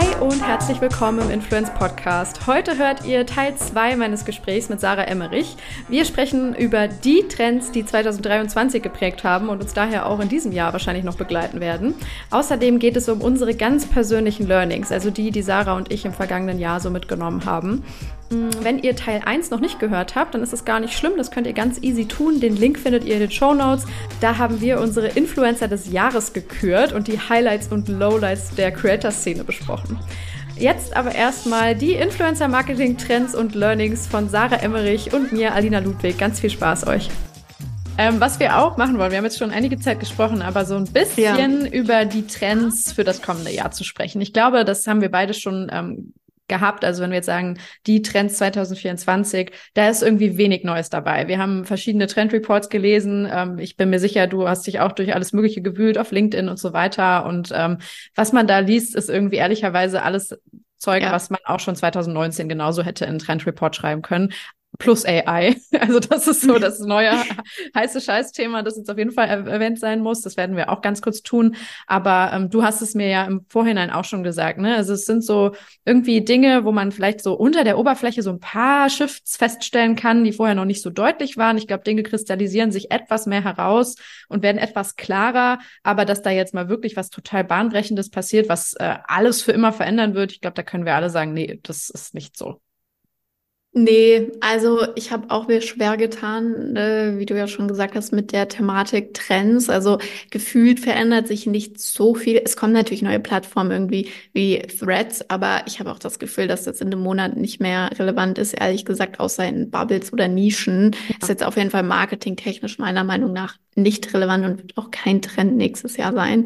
Bye. Und herzlich willkommen im Influence Podcast. Heute hört ihr Teil 2 meines Gesprächs mit Sarah Emmerich. Wir sprechen über die Trends, die 2023 geprägt haben und uns daher auch in diesem Jahr wahrscheinlich noch begleiten werden. Außerdem geht es um unsere ganz persönlichen Learnings, also die, die Sarah und ich im vergangenen Jahr so mitgenommen haben. Mm, wenn ihr Teil 1 noch nicht gehört habt, dann ist es gar nicht schlimm. Das könnt ihr ganz easy tun. Den Link findet ihr in den Show Notes. Da haben wir unsere Influencer des Jahres gekürt und die Highlights und Lowlights der Creator-Szene besprochen. Jetzt aber erstmal die Influencer-Marketing-Trends und Learnings von Sarah Emmerich und mir, Alina Ludwig. Ganz viel Spaß euch. Ähm, was wir auch machen wollen, wir haben jetzt schon einige Zeit gesprochen, aber so ein bisschen ja. über die Trends für das kommende Jahr zu sprechen. Ich glaube, das haben wir beide schon ähm, gehabt. Also wenn wir jetzt sagen, die Trends 2024, da ist irgendwie wenig Neues dabei. Wir haben verschiedene Trendreports gelesen. Ähm, ich bin mir sicher, du hast dich auch durch alles Mögliche gewühlt auf LinkedIn und so weiter. Und ähm, was man da liest, ist irgendwie ehrlicherweise alles Zeug, ja. was man auch schon 2019 genauso hätte in Trendreport schreiben können plus AI. Also das ist so das neue heiße Scheißthema, das jetzt auf jeden Fall erwähnt sein muss. Das werden wir auch ganz kurz tun. Aber ähm, du hast es mir ja im Vorhinein auch schon gesagt. Ne? Also es sind so irgendwie Dinge, wo man vielleicht so unter der Oberfläche so ein paar Shifts feststellen kann, die vorher noch nicht so deutlich waren. Ich glaube, Dinge kristallisieren sich etwas mehr heraus und werden etwas klarer. Aber dass da jetzt mal wirklich was total bahnbrechendes passiert, was äh, alles für immer verändern wird, ich glaube, da können wir alle sagen, nee, das ist nicht so. Nee, also ich habe auch mir schwer getan, äh, wie du ja schon gesagt hast, mit der Thematik Trends. Also gefühlt verändert sich nicht so viel. Es kommen natürlich neue Plattformen irgendwie wie Threads, aber ich habe auch das Gefühl, dass das in einem Monat nicht mehr relevant ist, ehrlich gesagt, außer in Bubbles oder Nischen. Ja. Ist jetzt auf jeden Fall marketingtechnisch meiner Meinung nach nicht relevant und wird auch kein Trend nächstes Jahr sein.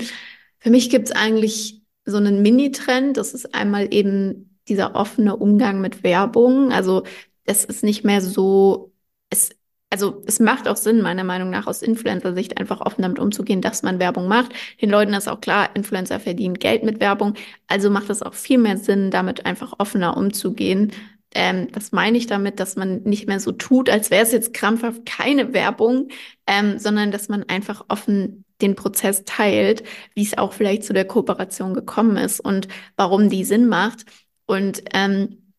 Für mich gibt's eigentlich so einen Mini-Trend. Das ist einmal eben dieser offene Umgang mit Werbung. Also es ist nicht mehr so, es, also es macht auch Sinn, meiner Meinung nach, aus Influencer-Sicht einfach offen damit umzugehen, dass man Werbung macht. Den Leuten ist auch klar, Influencer verdienen Geld mit Werbung. Also macht es auch viel mehr Sinn, damit einfach offener umzugehen. Ähm, das meine ich damit, dass man nicht mehr so tut, als wäre es jetzt krampfhaft keine Werbung, ähm, sondern dass man einfach offen den Prozess teilt, wie es auch vielleicht zu der Kooperation gekommen ist und warum die Sinn macht. Und ähm,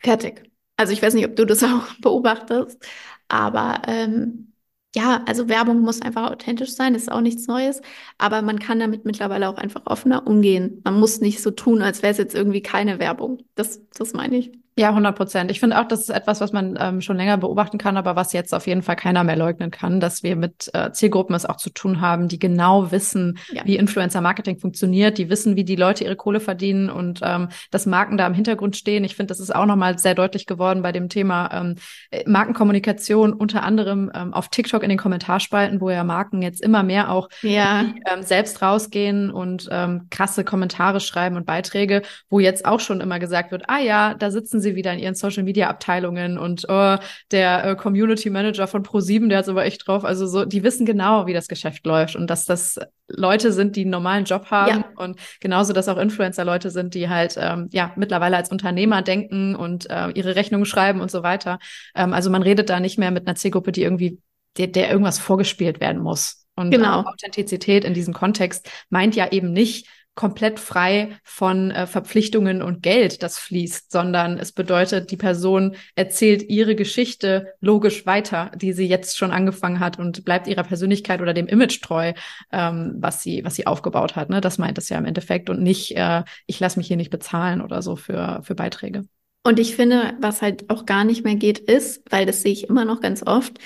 fertig. Also ich weiß nicht, ob du das auch beobachtest, aber ähm, ja, also Werbung muss einfach authentisch sein, ist auch nichts Neues, aber man kann damit mittlerweile auch einfach offener umgehen. Man muss nicht so tun, als wäre es jetzt irgendwie keine Werbung. Das, das meine ich. Ja, 100 Prozent. Ich finde auch, das ist etwas, was man ähm, schon länger beobachten kann, aber was jetzt auf jeden Fall keiner mehr leugnen kann, dass wir mit äh, Zielgruppen es auch zu tun haben, die genau wissen, ja. wie Influencer-Marketing funktioniert, die wissen, wie die Leute ihre Kohle verdienen und ähm, dass Marken da im Hintergrund stehen. Ich finde, das ist auch nochmal sehr deutlich geworden bei dem Thema ähm, äh, Markenkommunikation, unter anderem ähm, auf TikTok in den Kommentarspalten, wo ja Marken jetzt immer mehr auch ja. die, ähm, selbst rausgehen und ähm, krasse Kommentare schreiben und Beiträge, wo jetzt auch schon immer gesagt wird, ah ja, da sitzen sie sie wieder in ihren Social Media Abteilungen und oh, der äh, Community Manager von Pro7, der hat aber echt drauf. Also so, die wissen genau, wie das Geschäft läuft und dass das Leute sind, die einen normalen Job haben ja. und genauso, dass auch Influencer Leute sind, die halt ähm, ja mittlerweile als Unternehmer denken und äh, ihre Rechnungen schreiben und so weiter. Ähm, also man redet da nicht mehr mit einer Zielgruppe, die irgendwie der, der irgendwas vorgespielt werden muss. Und genau. Authentizität in diesem Kontext meint ja eben nicht, komplett frei von äh, Verpflichtungen und Geld, das fließt, sondern es bedeutet, die Person erzählt ihre Geschichte logisch weiter, die sie jetzt schon angefangen hat und bleibt ihrer Persönlichkeit oder dem Image treu, ähm, was sie was sie aufgebaut hat. Ne? Das meint es ja im Endeffekt und nicht, äh, ich lasse mich hier nicht bezahlen oder so für für Beiträge. Und ich finde, was halt auch gar nicht mehr geht, ist, weil das sehe ich immer noch ganz oft,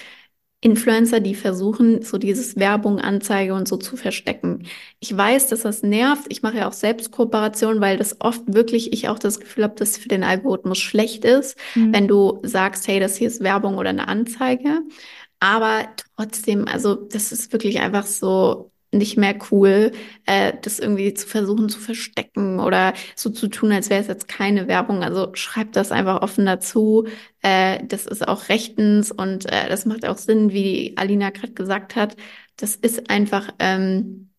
Influencer, die versuchen, so dieses Werbung, Anzeige und so zu verstecken. Ich weiß, dass das nervt. Ich mache ja auch selbst Kooperation, weil das oft wirklich, ich auch das Gefühl habe, dass für den Algorithmus schlecht ist, mhm. wenn du sagst, hey, das hier ist Werbung oder eine Anzeige. Aber trotzdem, also das ist wirklich einfach so, nicht mehr cool, äh, das irgendwie zu versuchen zu verstecken oder so zu tun, als wäre es jetzt keine Werbung. Also schreibt das einfach offen dazu. Äh, das ist auch rechtens und äh, das macht auch Sinn, wie Alina gerade gesagt hat. Das ist einfach ähm,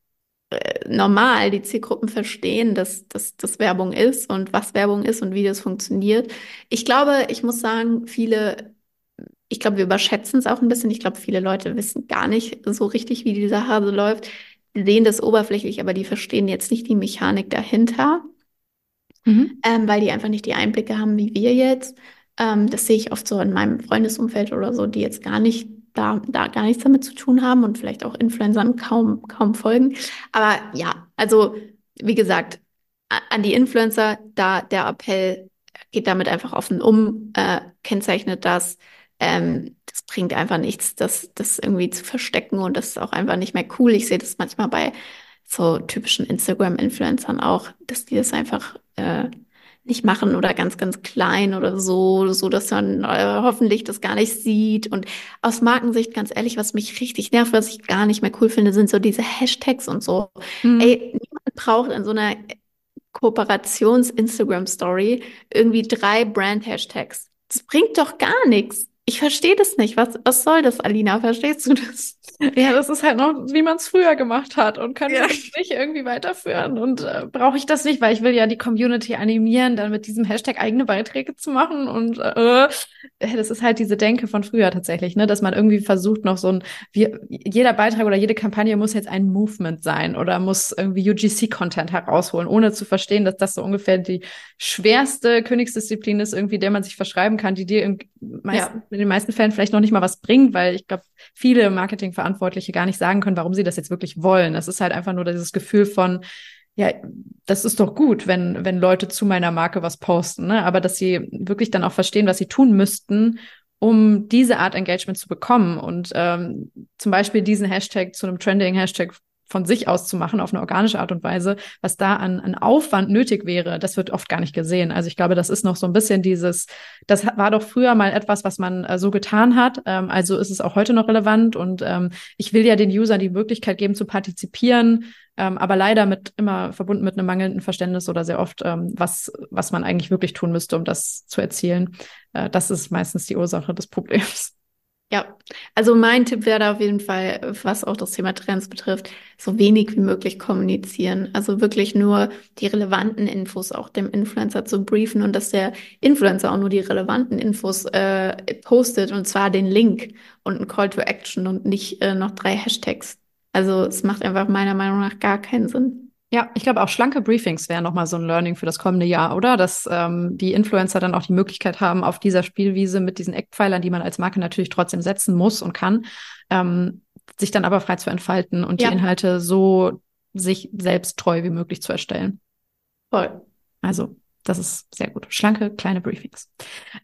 äh, normal. Die Zielgruppen verstehen, dass das dass Werbung ist und was Werbung ist und wie das funktioniert. Ich glaube, ich muss sagen, viele ich glaube, wir überschätzen es auch ein bisschen. Ich glaube, viele Leute wissen gar nicht so richtig, wie dieser Hase läuft. Die sehen das oberflächlich, aber die verstehen jetzt nicht die Mechanik dahinter. mhm. ähm, weil die einfach nicht die Einblicke haben wie wir jetzt. Ähm, das sehe ich oft so in meinem Freundesumfeld oder so, die jetzt gar nicht da, da gar nichts damit zu tun haben und vielleicht auch Influencern kaum, kaum folgen. Aber ja, also wie gesagt, an die Influencer, da der Appell geht damit einfach offen um, äh, kennzeichnet das. Ähm, das bringt einfach nichts, das, das irgendwie zu verstecken und das ist auch einfach nicht mehr cool. Ich sehe das manchmal bei so typischen Instagram-Influencern auch, dass die das einfach äh, nicht machen oder ganz, ganz klein oder so, so dass man äh, hoffentlich das gar nicht sieht. Und aus Markensicht, ganz ehrlich, was mich richtig nervt, was ich gar nicht mehr cool finde, sind so diese Hashtags und so. Mhm. Ey, niemand braucht in so einer Kooperations-Instagram-Story irgendwie drei Brand-Hashtags. Das bringt doch gar nichts. Ich verstehe das nicht. Was, was soll das, Alina? Verstehst du das? Ja, das ist halt noch, wie man es früher gemacht hat und können ja. das nicht irgendwie weiterführen. Und äh, brauche ich das nicht, weil ich will ja die Community animieren, dann mit diesem Hashtag eigene Beiträge zu machen. Und äh, das ist halt diese Denke von früher tatsächlich, ne, dass man irgendwie versucht, noch so ein, wie, jeder Beitrag oder jede Kampagne muss jetzt ein Movement sein oder muss irgendwie UGC-Content herausholen, ohne zu verstehen, dass das so ungefähr die schwerste Königsdisziplin ist, irgendwie, der man sich verschreiben kann, die dir in, meist, ja. in den meisten Fällen vielleicht noch nicht mal was bringt, weil ich glaube, viele Marketingverantwortliche Verantwortliche gar nicht sagen können, warum sie das jetzt wirklich wollen. Das ist halt einfach nur dieses Gefühl von, ja, das ist doch gut, wenn, wenn Leute zu meiner Marke was posten, ne? aber dass sie wirklich dann auch verstehen, was sie tun müssten, um diese Art Engagement zu bekommen und ähm, zum Beispiel diesen Hashtag zu einem Trending-Hashtag von sich aus zu machen auf eine organische Art und Weise, was da an, an Aufwand nötig wäre, das wird oft gar nicht gesehen. Also ich glaube, das ist noch so ein bisschen dieses, das war doch früher mal etwas, was man äh, so getan hat. Ähm, also ist es auch heute noch relevant und ähm, ich will ja den Usern die Möglichkeit geben zu partizipieren, ähm, aber leider mit immer verbunden mit einem mangelnden Verständnis oder sehr oft, ähm, was, was man eigentlich wirklich tun müsste, um das zu erzielen. Äh, das ist meistens die Ursache des Problems. Ja, also mein Tipp wäre da auf jeden Fall, was auch das Thema Trends betrifft, so wenig wie möglich kommunizieren. Also wirklich nur die relevanten Infos auch dem Influencer zu briefen und dass der Influencer auch nur die relevanten Infos äh, postet und zwar den Link und ein Call to Action und nicht äh, noch drei Hashtags. Also es macht einfach meiner Meinung nach gar keinen Sinn. Ja, ich glaube auch schlanke Briefings wären nochmal so ein Learning für das kommende Jahr, oder? Dass ähm, die Influencer dann auch die Möglichkeit haben, auf dieser Spielwiese mit diesen Eckpfeilern, die man als Marke natürlich trotzdem setzen muss und kann, ähm, sich dann aber frei zu entfalten und ja. die Inhalte so sich selbst treu wie möglich zu erstellen. Voll. Also, das ist sehr gut. Schlanke, kleine Briefings.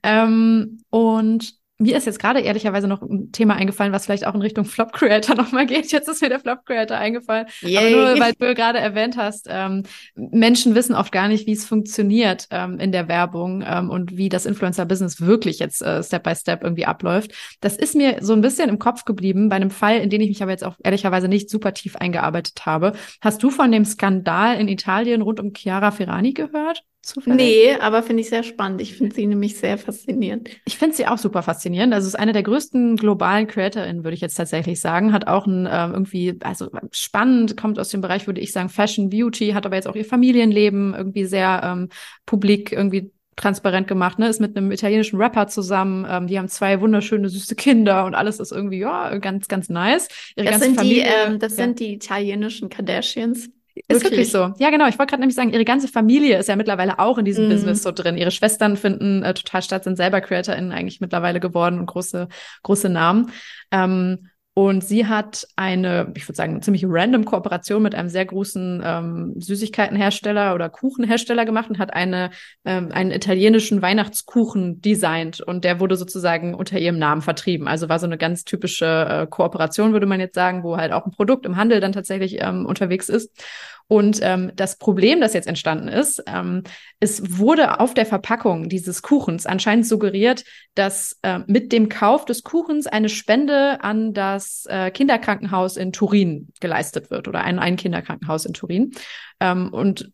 Ähm, und mir ist jetzt gerade ehrlicherweise noch ein Thema eingefallen, was vielleicht auch in Richtung Flop Creator nochmal geht. Jetzt ist mir der Flop Creator eingefallen. Yay. Aber nur, weil du gerade erwähnt hast, ähm, Menschen wissen oft gar nicht, wie es funktioniert ähm, in der Werbung ähm, und wie das Influencer-Business wirklich jetzt äh, Step by Step irgendwie abläuft. Das ist mir so ein bisschen im Kopf geblieben bei einem Fall, in den ich mich aber jetzt auch ehrlicherweise nicht super tief eingearbeitet habe. Hast du von dem Skandal in Italien rund um Chiara Ferrani gehört? Zufällig? Nee, aber finde ich sehr spannend. Ich finde sie nämlich sehr faszinierend. Ich finde sie auch super faszinierend. Also es ist eine der größten globalen CreatorInnen, würde ich jetzt tatsächlich sagen. Hat auch ein ähm, irgendwie, also spannend, kommt aus dem Bereich, würde ich sagen, Fashion, Beauty, hat aber jetzt auch ihr Familienleben irgendwie sehr ähm, publik irgendwie transparent gemacht, ne? Ist mit einem italienischen Rapper zusammen. Ähm, die haben zwei wunderschöne, süße Kinder und alles ist irgendwie, ja, ganz, ganz nice. Ihre das sind Familie, die, ähm, das ja. sind die italienischen Kardashians. Ist wirklich. wirklich so. Ja, genau. Ich wollte gerade nämlich sagen, ihre ganze Familie ist ja mittlerweile auch in diesem mm. Business so drin. Ihre Schwestern finden äh, total statt, sind selber CreatorInnen eigentlich mittlerweile geworden und große, große Namen. Ähm, und sie hat eine, ich würde sagen, ziemlich random Kooperation mit einem sehr großen ähm, Süßigkeitenhersteller oder Kuchenhersteller gemacht und hat eine, ähm, einen italienischen Weihnachtskuchen designt. Und der wurde sozusagen unter ihrem Namen vertrieben. Also war so eine ganz typische äh, Kooperation, würde man jetzt sagen, wo halt auch ein Produkt im Handel dann tatsächlich ähm, unterwegs ist. Und ähm, das Problem, das jetzt entstanden ist, ähm, es wurde auf der Verpackung dieses Kuchens anscheinend suggeriert, dass äh, mit dem Kauf des Kuchens eine Spende an das äh, Kinderkrankenhaus in Turin geleistet wird oder ein, ein Kinderkrankenhaus in Turin. Ähm, und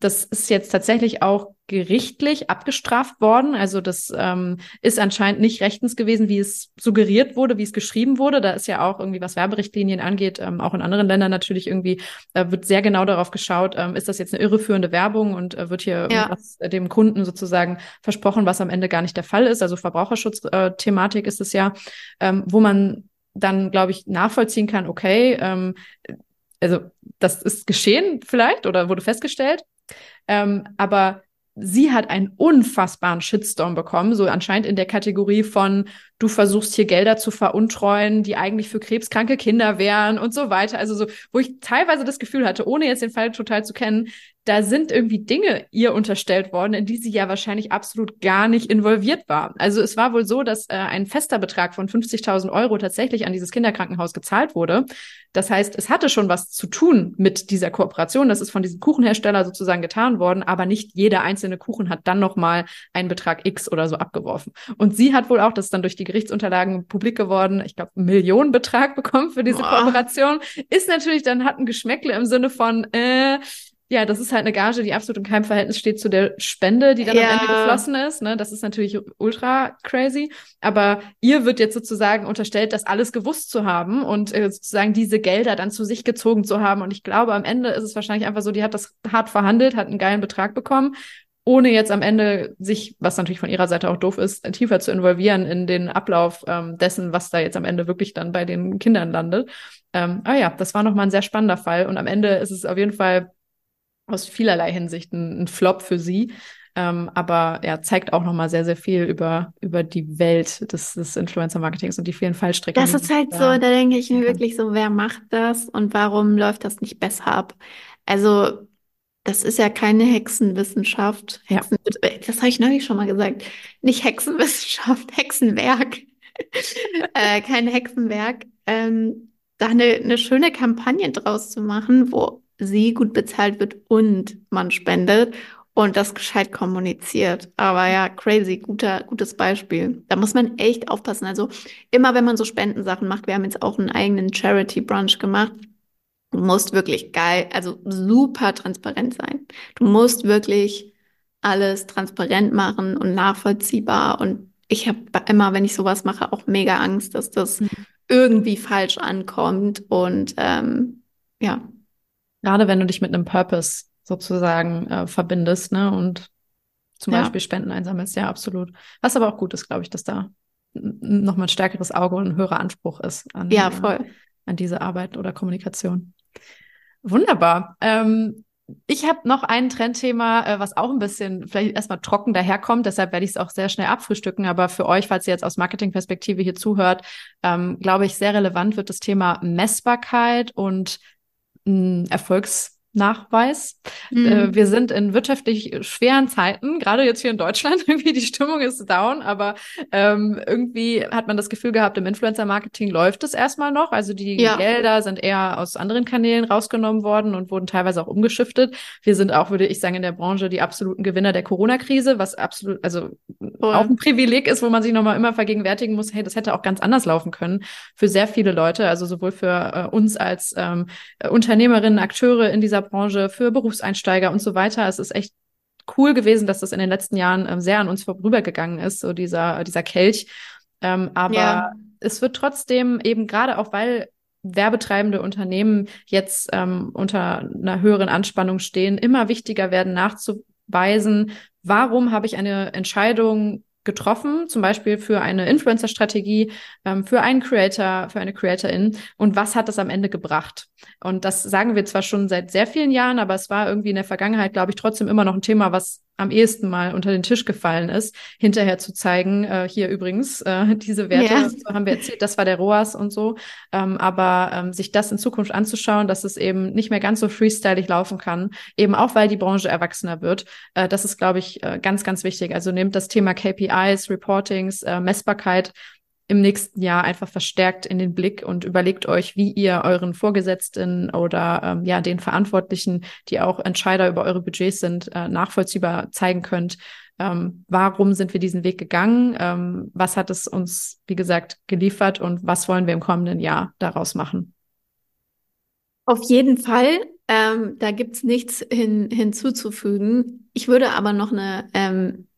das ist jetzt tatsächlich auch gerichtlich abgestraft worden. Also das ähm, ist anscheinend nicht rechtens gewesen, wie es suggeriert wurde, wie es geschrieben wurde. Da ist ja auch irgendwie, was Werberichtlinien angeht, ähm, auch in anderen Ländern natürlich irgendwie, äh, wird sehr genau darauf geschaut, ähm, ist das jetzt eine irreführende Werbung und äh, wird hier ja. dem Kunden sozusagen versprochen, was am Ende gar nicht der Fall ist. Also Verbraucherschutzthematik äh, ist es ja, ähm, wo man dann, glaube ich, nachvollziehen kann, okay, ähm, also das ist geschehen vielleicht oder wurde festgestellt, ähm, aber sie hat einen unfassbaren Shitstorm bekommen, so anscheinend in der Kategorie von du versuchst hier Gelder zu veruntreuen, die eigentlich für krebskranke Kinder wären und so weiter. Also so, wo ich teilweise das Gefühl hatte, ohne jetzt den Fall total zu kennen, da sind irgendwie Dinge ihr unterstellt worden, in die sie ja wahrscheinlich absolut gar nicht involviert war. Also es war wohl so, dass äh, ein fester Betrag von 50.000 Euro tatsächlich an dieses Kinderkrankenhaus gezahlt wurde. Das heißt, es hatte schon was zu tun mit dieser Kooperation. Das ist von diesem Kuchenhersteller sozusagen getan worden, aber nicht jeder einzelne Kuchen hat dann nochmal einen Betrag X oder so abgeworfen. Und sie hat wohl auch, das dann durch die Gerichtsunterlagen publik geworden, ich glaube, Millionenbetrag bekommen für diese Boah. Kooperation. Ist natürlich dann hat ein Geschmäckle im Sinne von, äh, ja, das ist halt eine Gage, die absolut in keinem Verhältnis steht zu der Spende, die dann ja. am Ende geflossen ist. Ne? Das ist natürlich ultra crazy. Aber ihr wird jetzt sozusagen unterstellt, das alles gewusst zu haben und äh, sozusagen diese Gelder dann zu sich gezogen zu haben. Und ich glaube, am Ende ist es wahrscheinlich einfach so, die hat das hart verhandelt, hat einen geilen Betrag bekommen ohne jetzt am Ende sich, was natürlich von ihrer Seite auch doof ist, tiefer zu involvieren in den Ablauf ähm, dessen, was da jetzt am Ende wirklich dann bei den Kindern landet. Ähm, aber ja, das war nochmal ein sehr spannender Fall und am Ende ist es auf jeden Fall aus vielerlei Hinsicht ein, ein Flop für sie. Ähm, aber er ja, zeigt auch nochmal sehr, sehr viel über, über die Welt des, des Influencer-Marketings und die vielen Fallstricken. Das ist halt so, da denke ich mir wirklich so, wer macht das und warum läuft das nicht besser ab? Also, das ist ja keine Hexenwissenschaft. Hexen ja. Das habe ich neulich schon mal gesagt. Nicht Hexenwissenschaft, Hexenwerk. äh, kein Hexenwerk. Ähm, da eine, eine schöne Kampagne draus zu machen, wo sie gut bezahlt wird und man spendet und das gescheit kommuniziert. Aber ja, crazy, guter, gutes Beispiel. Da muss man echt aufpassen. Also immer, wenn man so Spendensachen macht, wir haben jetzt auch einen eigenen Charity Brunch gemacht. Du musst wirklich geil, also super transparent sein. Du musst wirklich alles transparent machen und nachvollziehbar. Und ich habe immer, wenn ich sowas mache, auch mega Angst, dass das mhm. irgendwie falsch ankommt. Und ähm, ja, Gerade wenn du dich mit einem Purpose sozusagen äh, verbindest, ne? Und zum ja. Beispiel Spenden einsammelst, ja, absolut. Was aber auch gut ist, glaube ich, dass da nochmal ein stärkeres Auge und ein höherer Anspruch ist an, ja, voll. Äh, an diese Arbeit oder Kommunikation. Wunderbar. Ähm, ich habe noch ein Trendthema, äh, was auch ein bisschen vielleicht erstmal trocken daherkommt. Deshalb werde ich es auch sehr schnell abfrühstücken. Aber für euch, falls ihr jetzt aus Marketingperspektive hier zuhört, ähm, glaube ich, sehr relevant wird das Thema Messbarkeit und Erfolgs Nachweis. Mhm. Äh, wir sind in wirtschaftlich schweren Zeiten, gerade jetzt hier in Deutschland. Irgendwie die Stimmung ist down, aber ähm, irgendwie hat man das Gefühl gehabt, im Influencer-Marketing läuft es erstmal noch. Also die ja. Gelder sind eher aus anderen Kanälen rausgenommen worden und wurden teilweise auch umgeschiftet. Wir sind auch, würde ich sagen, in der Branche die absoluten Gewinner der Corona-Krise, was absolut, also Voll. auch ein Privileg ist, wo man sich nochmal immer vergegenwärtigen muss, hey, das hätte auch ganz anders laufen können für sehr viele Leute, also sowohl für äh, uns als ähm, Unternehmerinnen, Akteure in dieser Branche, für Berufseinsteiger und so weiter. Es ist echt cool gewesen, dass das in den letzten Jahren ähm, sehr an uns vorübergegangen ist, so dieser, dieser Kelch. Ähm, aber ja. es wird trotzdem eben gerade auch, weil werbetreibende Unternehmen jetzt ähm, unter einer höheren Anspannung stehen, immer wichtiger werden nachzuweisen, warum habe ich eine Entscheidung getroffen, zum Beispiel für eine Influencer-Strategie, ähm, für einen Creator, für eine Creatorin und was hat das am Ende gebracht? Und das sagen wir zwar schon seit sehr vielen Jahren, aber es war irgendwie in der Vergangenheit, glaube ich, trotzdem immer noch ein Thema, was am ehesten mal unter den Tisch gefallen ist, hinterher zu zeigen, äh, hier übrigens, äh, diese Werte, ja. so haben wir erzählt, das war der ROAS und so. Ähm, aber ähm, sich das in Zukunft anzuschauen, dass es eben nicht mehr ganz so freestylig laufen kann, eben auch weil die Branche erwachsener wird, äh, das ist, glaube ich, äh, ganz, ganz wichtig. Also nehmt das Thema KPIs, Reportings, äh, Messbarkeit im nächsten Jahr einfach verstärkt in den Blick und überlegt euch, wie ihr euren Vorgesetzten oder ähm, ja den Verantwortlichen, die auch Entscheider über eure Budgets sind, äh, nachvollziehbar zeigen könnt. Ähm, warum sind wir diesen Weg gegangen? Ähm, was hat es uns, wie gesagt, geliefert und was wollen wir im kommenden Jahr daraus machen? Auf jeden Fall. Ähm, da gibt's nichts hin, hinzuzufügen. Ich würde aber noch eine ähm,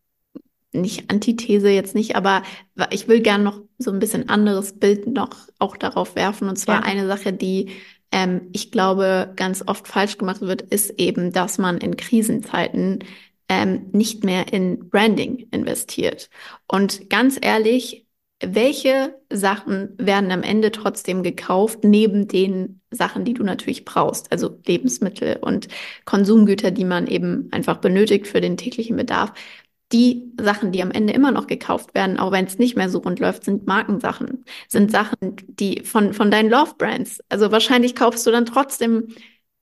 nicht Antithese jetzt nicht, aber ich will gern noch so ein bisschen anderes Bild noch auch darauf werfen. Und zwar ja. eine Sache, die ähm, ich glaube ganz oft falsch gemacht wird, ist eben, dass man in Krisenzeiten ähm, nicht mehr in Branding investiert. Und ganz ehrlich, welche Sachen werden am Ende trotzdem gekauft, neben den Sachen, die du natürlich brauchst, also Lebensmittel und Konsumgüter, die man eben einfach benötigt für den täglichen Bedarf. Die Sachen, die am Ende immer noch gekauft werden, auch wenn es nicht mehr so rund läuft, sind Markensachen, sind Sachen, die von, von deinen Love Brands. Also wahrscheinlich kaufst du dann trotzdem,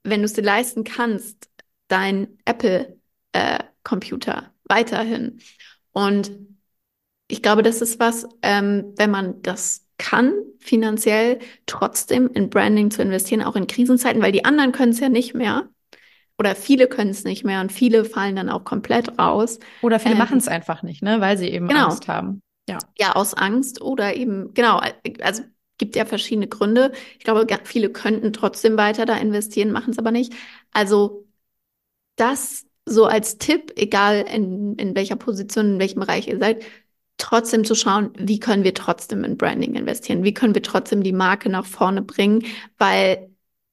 wenn du es dir leisten kannst, dein Apple äh, Computer weiterhin. Und ich glaube, das ist was, ähm, wenn man das kann, finanziell trotzdem in Branding zu investieren, auch in Krisenzeiten, weil die anderen können es ja nicht mehr. Oder viele können es nicht mehr und viele fallen dann auch komplett raus. Oder viele ähm, machen es einfach nicht, ne, weil sie eben genau. Angst haben. Ja. ja, aus Angst oder eben, genau, also gibt ja verschiedene Gründe. Ich glaube, viele könnten trotzdem weiter da investieren, machen es aber nicht. Also das so als Tipp, egal in, in welcher Position, in welchem Bereich ihr seid, trotzdem zu schauen, wie können wir trotzdem in Branding investieren? Wie können wir trotzdem die Marke nach vorne bringen? Weil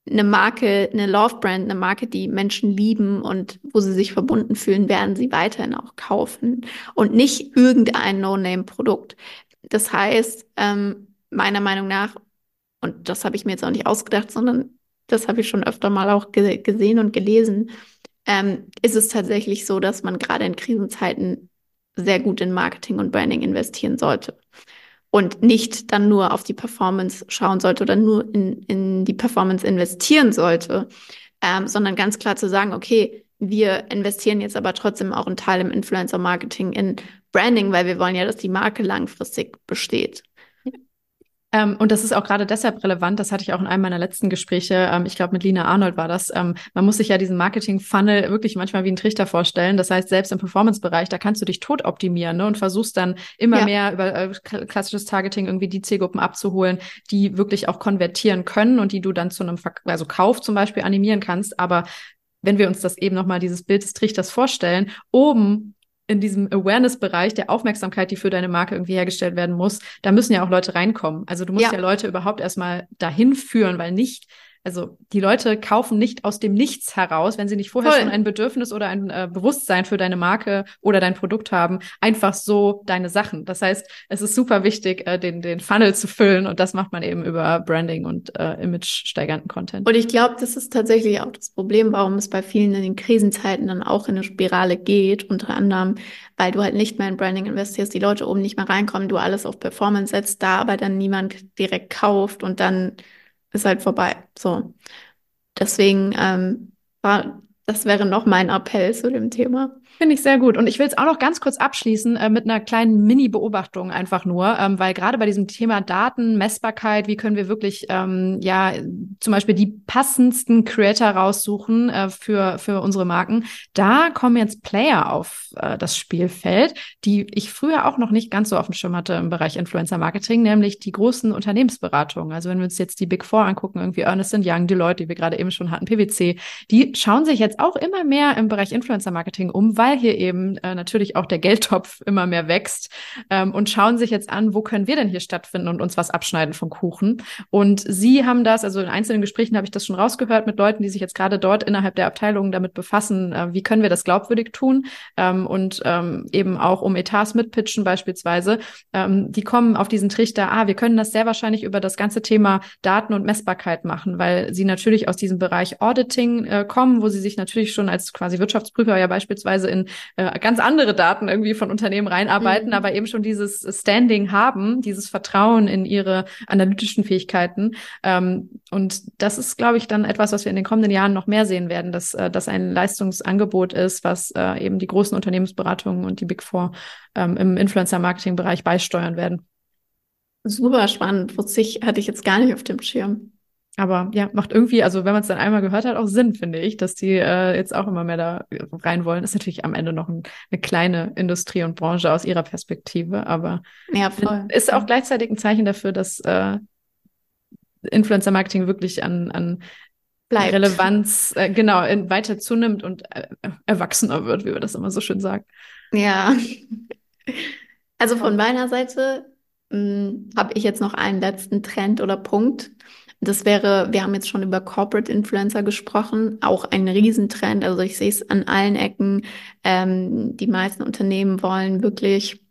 eine Marke, eine Love Brand, eine Marke, die Menschen lieben und wo sie sich verbunden fühlen, werden sie weiterhin auch kaufen und nicht irgendein No-Name-Produkt. Das heißt, ähm, meiner Meinung nach, und das habe ich mir jetzt auch nicht ausgedacht, sondern das habe ich schon öfter mal auch ge gesehen und gelesen, ähm, ist es tatsächlich so, dass man gerade in Krisenzeiten sehr gut in Marketing und Branding investieren sollte. Und nicht dann nur auf die Performance schauen sollte oder nur in, in die Performance investieren sollte, ähm, sondern ganz klar zu sagen, okay, wir investieren jetzt aber trotzdem auch einen Teil im Influencer-Marketing in Branding, weil wir wollen ja, dass die Marke langfristig besteht. Ähm, und das ist auch gerade deshalb relevant, das hatte ich auch in einem meiner letzten Gespräche, ähm, ich glaube mit Lina Arnold war das, ähm, man muss sich ja diesen Marketing-Funnel wirklich manchmal wie einen Trichter vorstellen. Das heißt, selbst im Performance-Bereich, da kannst du dich tot optimieren ne, und versuchst dann immer ja. mehr über äh, klassisches Targeting irgendwie die Zielgruppen abzuholen, die wirklich auch konvertieren können und die du dann zu einem Ver also Kauf zum Beispiel animieren kannst. Aber wenn wir uns das eben nochmal dieses Bild des Trichters vorstellen, oben in diesem Awareness-Bereich der Aufmerksamkeit, die für deine Marke irgendwie hergestellt werden muss, da müssen ja auch Leute reinkommen. Also du musst ja, ja Leute überhaupt erstmal dahin führen, weil nicht also die Leute kaufen nicht aus dem Nichts heraus, wenn sie nicht vorher Voll. schon ein Bedürfnis oder ein äh, Bewusstsein für deine Marke oder dein Produkt haben, einfach so deine Sachen. Das heißt, es ist super wichtig, äh, den, den Funnel zu füllen und das macht man eben über Branding und äh, image-steigernden Content. Und ich glaube, das ist tatsächlich auch das Problem, warum es bei vielen in den Krisenzeiten dann auch in eine Spirale geht, unter anderem, weil du halt nicht mehr in Branding investierst, die Leute oben nicht mehr reinkommen, du alles auf Performance setzt, da aber dann niemand direkt kauft und dann ist halt vorbei. So. Deswegen ähm, war, das wäre noch mein Appell zu dem Thema. Finde ich sehr gut. Und ich will es auch noch ganz kurz abschließen äh, mit einer kleinen Mini-Beobachtung einfach nur, ähm, weil gerade bei diesem Thema Daten, Messbarkeit, wie können wir wirklich ähm, ja zum Beispiel die passendsten Creator raussuchen äh, für für unsere Marken, da kommen jetzt Player auf äh, das Spielfeld, die ich früher auch noch nicht ganz so auf dem Schirm hatte im Bereich Influencer Marketing, nämlich die großen Unternehmensberatungen. Also wenn wir uns jetzt die Big Four angucken, irgendwie Ernest Young, Deloitte, die wir gerade eben schon hatten, PwC, die schauen sich jetzt auch immer mehr im Bereich Influencer Marketing um, weil weil hier eben äh, natürlich auch der Geldtopf immer mehr wächst ähm, und schauen sich jetzt an, wo können wir denn hier stattfinden und uns was abschneiden vom Kuchen. Und sie haben das, also in einzelnen Gesprächen habe ich das schon rausgehört mit Leuten, die sich jetzt gerade dort innerhalb der Abteilungen damit befassen, äh, wie können wir das glaubwürdig tun ähm, und ähm, eben auch um Etats mitpitchen beispielsweise. Ähm, die kommen auf diesen Trichter, ah, wir können das sehr wahrscheinlich über das ganze Thema Daten und Messbarkeit machen, weil sie natürlich aus diesem Bereich Auditing äh, kommen, wo sie sich natürlich schon als quasi Wirtschaftsprüfer ja beispielsweise in in äh, ganz andere Daten irgendwie von Unternehmen reinarbeiten, mhm. aber eben schon dieses Standing haben, dieses Vertrauen in ihre analytischen Fähigkeiten. Ähm, und das ist, glaube ich, dann etwas, was wir in den kommenden Jahren noch mehr sehen werden, dass äh, das ein Leistungsangebot ist, was äh, eben die großen Unternehmensberatungen und die Big Four ähm, im Influencer-Marketing-Bereich beisteuern werden. Super spannend. Ich, hatte ich jetzt gar nicht auf dem Schirm. Aber ja, macht irgendwie, also wenn man es dann einmal gehört hat, auch Sinn, finde ich, dass die äh, jetzt auch immer mehr da rein wollen. Ist natürlich am Ende noch ein, eine kleine Industrie und Branche aus ihrer Perspektive, aber ja, ist auch gleichzeitig ein Zeichen dafür, dass äh, Influencer-Marketing wirklich an, an Bleibt. Relevanz äh, genau in, weiter zunimmt und äh, erwachsener wird, wie wir das immer so schön sagen. Ja. Also von meiner Seite hm, habe ich jetzt noch einen letzten Trend oder Punkt. Das wäre, wir haben jetzt schon über Corporate Influencer gesprochen, auch ein Riesentrend. Also ich sehe es an allen Ecken. Ähm, die meisten Unternehmen wollen wirklich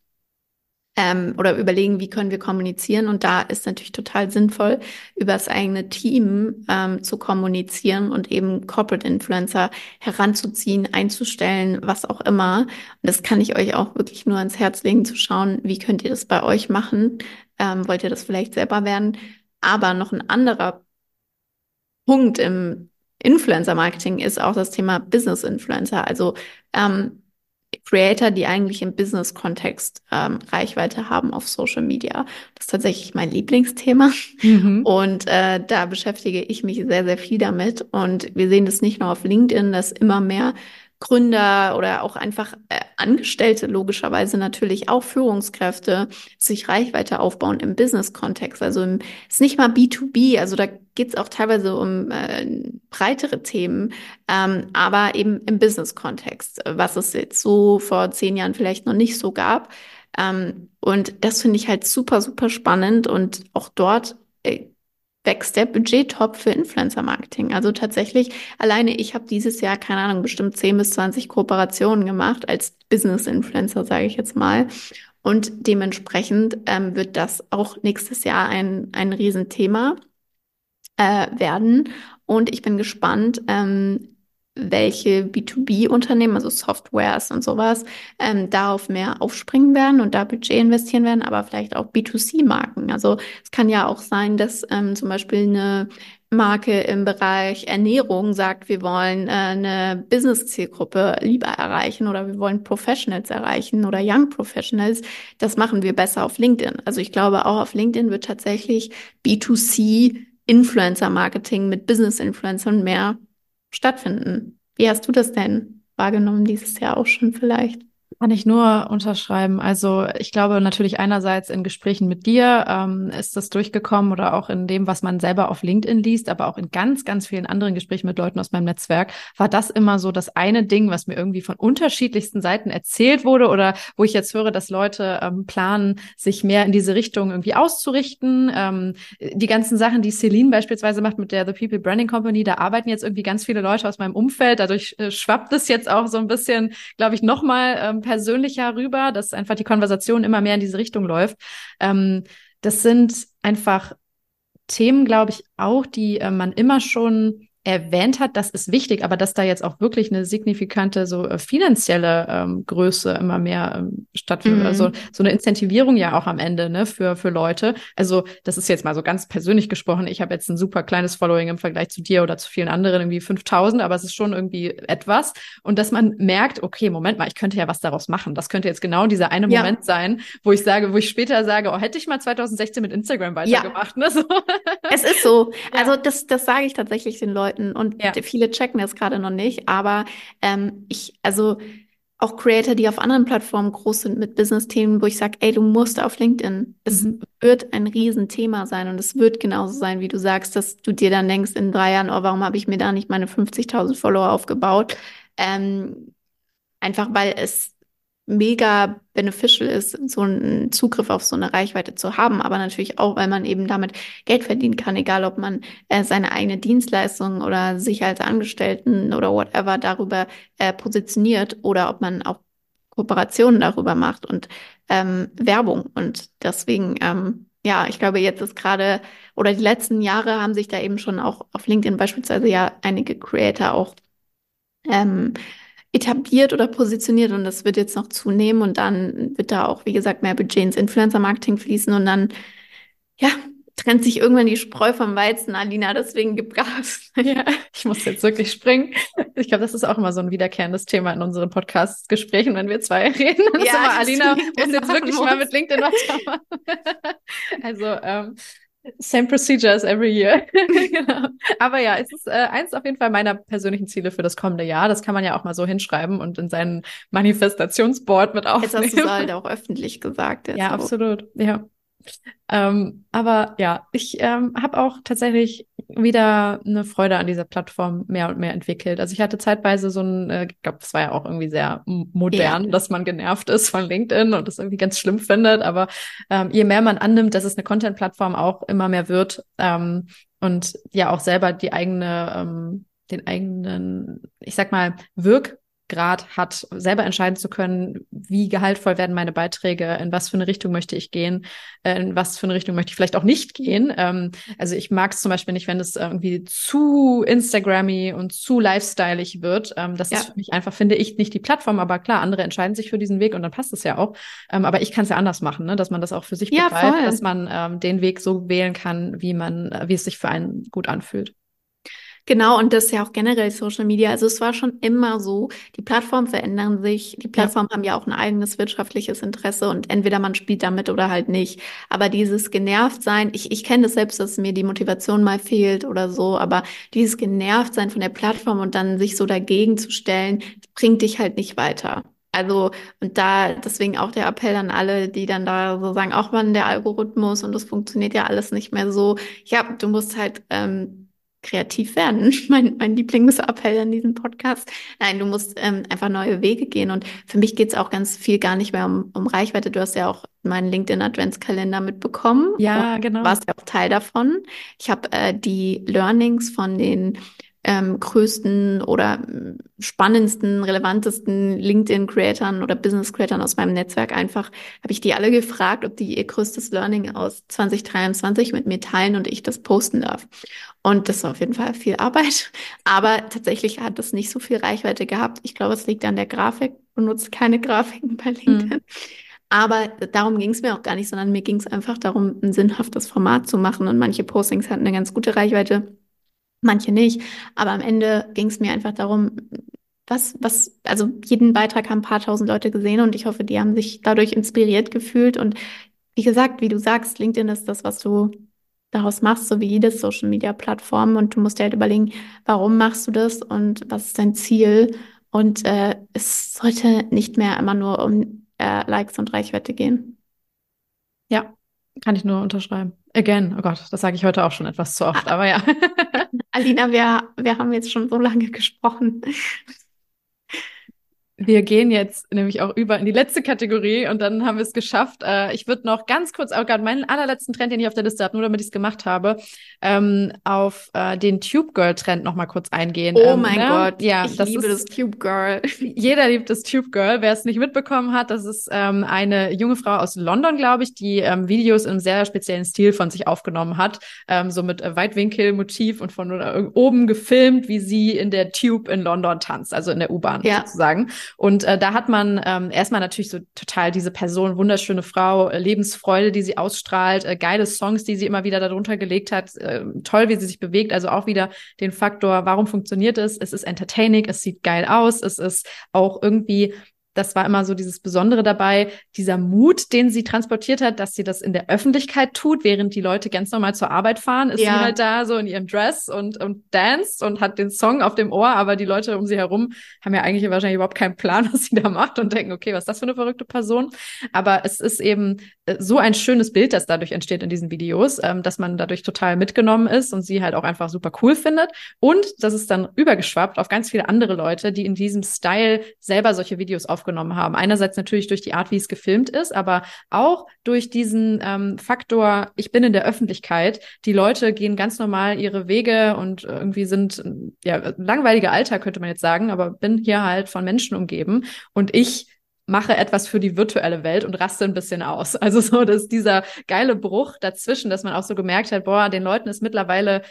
ähm, oder überlegen, wie können wir kommunizieren. Und da ist natürlich total sinnvoll, über das eigene Team ähm, zu kommunizieren und eben Corporate Influencer heranzuziehen, einzustellen, was auch immer. Und das kann ich euch auch wirklich nur ans Herz legen, zu schauen, wie könnt ihr das bei euch machen. Ähm, wollt ihr das vielleicht selber werden? Aber noch ein anderer Punkt im Influencer-Marketing ist auch das Thema Business-Influencer. Also ähm, Creator, die eigentlich im Business-Kontext ähm, Reichweite haben auf Social Media. Das ist tatsächlich mein Lieblingsthema. Mhm. Und äh, da beschäftige ich mich sehr, sehr viel damit. Und wir sehen das nicht nur auf LinkedIn, dass immer mehr Gründer oder auch einfach äh, Angestellte logischerweise natürlich auch Führungskräfte sich Reichweite aufbauen im Business-Kontext. Also im, ist nicht mal B2B, also da geht es auch teilweise um äh, breitere Themen, ähm, aber eben im Business-Kontext, was es jetzt so vor zehn Jahren vielleicht noch nicht so gab. Ähm, und das finde ich halt super, super spannend und auch dort äh, wächst der Budgettop für Influencer-Marketing. Also tatsächlich, alleine ich habe dieses Jahr, keine Ahnung, bestimmt 10 bis 20 Kooperationen gemacht als Business-Influencer, sage ich jetzt mal. Und dementsprechend ähm, wird das auch nächstes Jahr ein, ein Riesenthema äh, werden. Und ich bin gespannt, ähm, welche B2B-Unternehmen, also Softwares und sowas, ähm, darauf mehr aufspringen werden und da Budget investieren werden, aber vielleicht auch B2C-Marken. Also es kann ja auch sein, dass ähm, zum Beispiel eine Marke im Bereich Ernährung sagt, wir wollen äh, eine Business-Zielgruppe lieber erreichen oder wir wollen Professionals erreichen oder Young Professionals. Das machen wir besser auf LinkedIn. Also ich glaube, auch auf LinkedIn wird tatsächlich B2C Influencer-Marketing mit Business-Influencern mehr stattfinden. Wie hast du das denn wahrgenommen dieses Jahr auch schon vielleicht? Kann ich nur unterschreiben. Also ich glaube natürlich einerseits in Gesprächen mit dir ähm, ist das durchgekommen oder auch in dem, was man selber auf LinkedIn liest, aber auch in ganz, ganz vielen anderen Gesprächen mit Leuten aus meinem Netzwerk war das immer so das eine Ding, was mir irgendwie von unterschiedlichsten Seiten erzählt wurde oder wo ich jetzt höre, dass Leute ähm, planen, sich mehr in diese Richtung irgendwie auszurichten. Ähm, die ganzen Sachen, die Celine beispielsweise macht mit der The People Branding Company, da arbeiten jetzt irgendwie ganz viele Leute aus meinem Umfeld. Dadurch äh, schwappt es jetzt auch so ein bisschen, glaube ich, nochmal ähm, persönlicher rüber, dass einfach die Konversation immer mehr in diese Richtung läuft. Ähm, das sind einfach Themen, glaube ich, auch, die äh, man immer schon erwähnt hat, das ist wichtig, aber dass da jetzt auch wirklich eine signifikante so äh, finanzielle ähm, Größe immer mehr ähm, stattfindet, mhm. also so eine Incentivierung ja auch am Ende ne für für Leute. Also das ist jetzt mal so ganz persönlich gesprochen. Ich habe jetzt ein super kleines Following im Vergleich zu dir oder zu vielen anderen irgendwie 5000, aber es ist schon irgendwie etwas und dass man merkt, okay, Moment mal, ich könnte ja was daraus machen. Das könnte jetzt genau dieser eine ja. Moment sein, wo ich sage, wo ich später sage, oh, hätte ich mal 2016 mit Instagram weitergemacht. Ja. Ne? So. Es ist so. Also das das sage ich tatsächlich den Leuten Leuten und ja. viele checken das gerade noch nicht. Aber ähm, ich, also auch Creator, die auf anderen Plattformen groß sind mit Business-Themen, wo ich sage, ey, du musst auf LinkedIn. Es mhm. wird ein Riesenthema sein und es wird genauso sein, wie du sagst, dass du dir dann denkst in drei Jahren, oh, warum habe ich mir da nicht meine 50.000 Follower aufgebaut? Ähm, einfach weil es mega beneficial ist, so einen Zugriff auf so eine Reichweite zu haben, aber natürlich auch, weil man eben damit Geld verdienen kann, egal ob man äh, seine eigene Dienstleistung oder sich als Angestellten oder whatever darüber äh, positioniert oder ob man auch Kooperationen darüber macht und ähm, Werbung. Und deswegen, ähm, ja, ich glaube, jetzt ist gerade oder die letzten Jahre haben sich da eben schon auch auf LinkedIn beispielsweise ja einige Creator auch ähm, etabliert oder positioniert und das wird jetzt noch zunehmen und dann wird da auch, wie gesagt, mehr Budget ins Influencer-Marketing fließen und dann, ja, trennt sich irgendwann die Spreu vom Weizen, Alina, deswegen gib Gas. Ja, ich muss jetzt wirklich springen. Ich glaube, das ist auch immer so ein wiederkehrendes Thema in unseren Podcast-Gesprächen, wenn wir zwei reden. Ja, ist immer, Alina muss jetzt wirklich muss. mal mit LinkedIn weitermachen. also, ähm, Same procedure as every year. genau. Aber ja, es ist äh, eins auf jeden Fall meiner persönlichen Ziele für das kommende Jahr. Das kann man ja auch mal so hinschreiben und in seinen Manifestationsboard mit aufnehmen. Jetzt hast du es halt auch öffentlich gesagt. Ja, so. absolut. Ja. Ähm, aber ja, ich ähm, habe auch tatsächlich wieder eine Freude an dieser Plattform mehr und mehr entwickelt. Also ich hatte zeitweise so ein, äh, ich glaube, es war ja auch irgendwie sehr modern, ja. dass man genervt ist von LinkedIn und das irgendwie ganz schlimm findet. Aber ähm, je mehr man annimmt, dass es eine Content-Plattform auch immer mehr wird ähm, und ja auch selber die eigene, ähm, den eigenen, ich sag mal, Wirk Grad hat, selber entscheiden zu können, wie gehaltvoll werden meine Beiträge, in was für eine Richtung möchte ich gehen, äh, in was für eine Richtung möchte ich vielleicht auch nicht gehen. Ähm, also ich mag es zum Beispiel nicht, wenn es irgendwie zu Instagrammy und zu lifestyleig wird. Ähm, das ja. ist für mich einfach, finde ich, nicht die Plattform, aber klar, andere entscheiden sich für diesen Weg und dann passt es ja auch. Ähm, aber ich kann es ja anders machen, ne? dass man das auch für sich ja, begreift, voll. dass man ähm, den Weg so wählen kann, wie man, äh, wie es sich für einen gut anfühlt. Genau, und das ist ja auch generell Social Media. Also es war schon immer so, die Plattformen verändern sich. Die Plattformen ja. haben ja auch ein eigenes wirtschaftliches Interesse und entweder man spielt damit oder halt nicht. Aber dieses genervt sein, ich, ich kenne das selbst, dass mir die Motivation mal fehlt oder so, aber dieses genervt sein von der Plattform und dann sich so dagegen zu stellen, bringt dich halt nicht weiter. Also, und da deswegen auch der Appell an alle, die dann da so sagen, auch wann der Algorithmus und das funktioniert ja alles nicht mehr so. Ja, du musst halt ähm, kreativ werden. Mein, mein Lieblingsappell an diesem Podcast. Nein, du musst ähm, einfach neue Wege gehen. Und für mich geht es auch ganz viel gar nicht mehr um, um Reichweite. Du hast ja auch meinen LinkedIn-Adventskalender mitbekommen. Ja, genau. Warst ja auch Teil davon. Ich habe äh, die Learnings von den ähm, größten oder spannendsten, relevantesten LinkedIn-Creatern oder Business-Creatern aus meinem Netzwerk einfach, habe ich die alle gefragt, ob die ihr größtes Learning aus 2023 mit mir teilen und ich das posten darf. Und das war auf jeden Fall viel Arbeit. Aber tatsächlich hat das nicht so viel Reichweite gehabt. Ich glaube, es liegt an der Grafik. Benutzt keine Grafiken bei LinkedIn. Mhm. Aber darum ging es mir auch gar nicht, sondern mir ging es einfach darum, ein sinnhaftes Format zu machen. Und manche Postings hatten eine ganz gute Reichweite manche nicht. Aber am Ende ging es mir einfach darum, was, was, also jeden Beitrag haben ein paar tausend Leute gesehen und ich hoffe, die haben sich dadurch inspiriert gefühlt. Und wie gesagt, wie du sagst, LinkedIn ist das, was du daraus machst, so wie jede Social Media Plattform. Und du musst dir halt überlegen, warum machst du das und was ist dein Ziel? Und äh, es sollte nicht mehr immer nur um äh, Likes und Reichweite gehen. Ja, kann ich nur unterschreiben. Again, oh Gott, das sage ich heute auch schon etwas zu oft, ah. aber ja. Alina, wir, wir haben jetzt schon so lange gesprochen. Wir gehen jetzt nämlich auch über in die letzte Kategorie und dann haben wir es geschafft. Äh, ich würde noch ganz kurz, auch gerade meinen allerletzten Trend, den ich auf der Liste habe, nur damit ich es gemacht habe, ähm, auf äh, den Tube Girl Trend noch mal kurz eingehen. Oh ähm, mein ne? Gott, ja, ich das liebe ist, das Tube Girl. Jeder liebt das Tube Girl. Wer es nicht mitbekommen hat, das ist ähm, eine junge Frau aus London, glaube ich, die ähm, Videos in einem sehr speziellen Stil von sich aufgenommen hat, ähm, so mit äh, Weitwinkelmotiv und von äh, oben gefilmt, wie sie in der Tube in London tanzt, also in der U-Bahn ja. sozusagen. Und äh, da hat man ähm, erstmal natürlich so total diese Person, wunderschöne Frau, äh, Lebensfreude, die sie ausstrahlt, äh, geile Songs, die sie immer wieder darunter gelegt hat, äh, toll, wie sie sich bewegt. Also auch wieder den Faktor, warum funktioniert es? Es ist entertaining, es sieht geil aus, es ist auch irgendwie das war immer so dieses Besondere dabei, dieser Mut, den sie transportiert hat, dass sie das in der Öffentlichkeit tut, während die Leute ganz normal zur Arbeit fahren, ist ja. sie halt da so in ihrem Dress und, und dance und hat den Song auf dem Ohr, aber die Leute um sie herum haben ja eigentlich wahrscheinlich überhaupt keinen Plan, was sie da macht und denken, okay, was ist das für eine verrückte Person? Aber es ist eben äh, so ein schönes Bild, das dadurch entsteht in diesen Videos, ähm, dass man dadurch total mitgenommen ist und sie halt auch einfach super cool findet. Und das ist dann übergeschwappt auf ganz viele andere Leute, die in diesem Style selber solche Videos aufgenommen aufgenommen haben. Einerseits natürlich durch die Art, wie es gefilmt ist, aber auch durch diesen ähm, Faktor, ich bin in der Öffentlichkeit. Die Leute gehen ganz normal ihre Wege und irgendwie sind, ja, langweiliger Alltag könnte man jetzt sagen, aber bin hier halt von Menschen umgeben und ich mache etwas für die virtuelle Welt und raste ein bisschen aus. Also so, dass dieser geile Bruch dazwischen, dass man auch so gemerkt hat, boah, den Leuten ist mittlerweile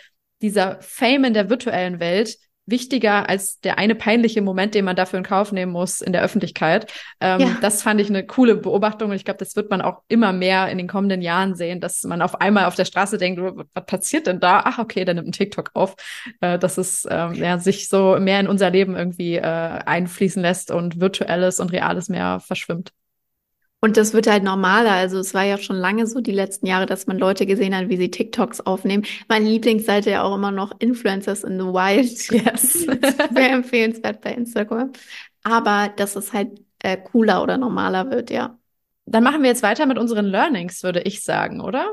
dieser Fame in der virtuellen Welt wichtiger als der eine peinliche Moment, den man dafür in Kauf nehmen muss in der Öffentlichkeit. Ähm, ja. Das fand ich eine coole Beobachtung und ich glaube, das wird man auch immer mehr in den kommenden Jahren sehen, dass man auf einmal auf der Straße denkt, was passiert denn da? Ach, okay, dann nimmt ein TikTok auf. Äh, dass es ähm, ja, sich so mehr in unser Leben irgendwie äh, einfließen lässt und virtuelles und reales mehr verschwimmt. Und das wird halt normaler. Also es war ja schon lange so die letzten Jahre, dass man Leute gesehen hat, wie sie TikToks aufnehmen. Meine Lieblingsseite ja auch immer noch Influencers in the Wild. Yes. Sehr empfehlenswert bei Instagram. Aber dass es halt äh, cooler oder normaler wird, ja. Dann machen wir jetzt weiter mit unseren Learnings, würde ich sagen, oder?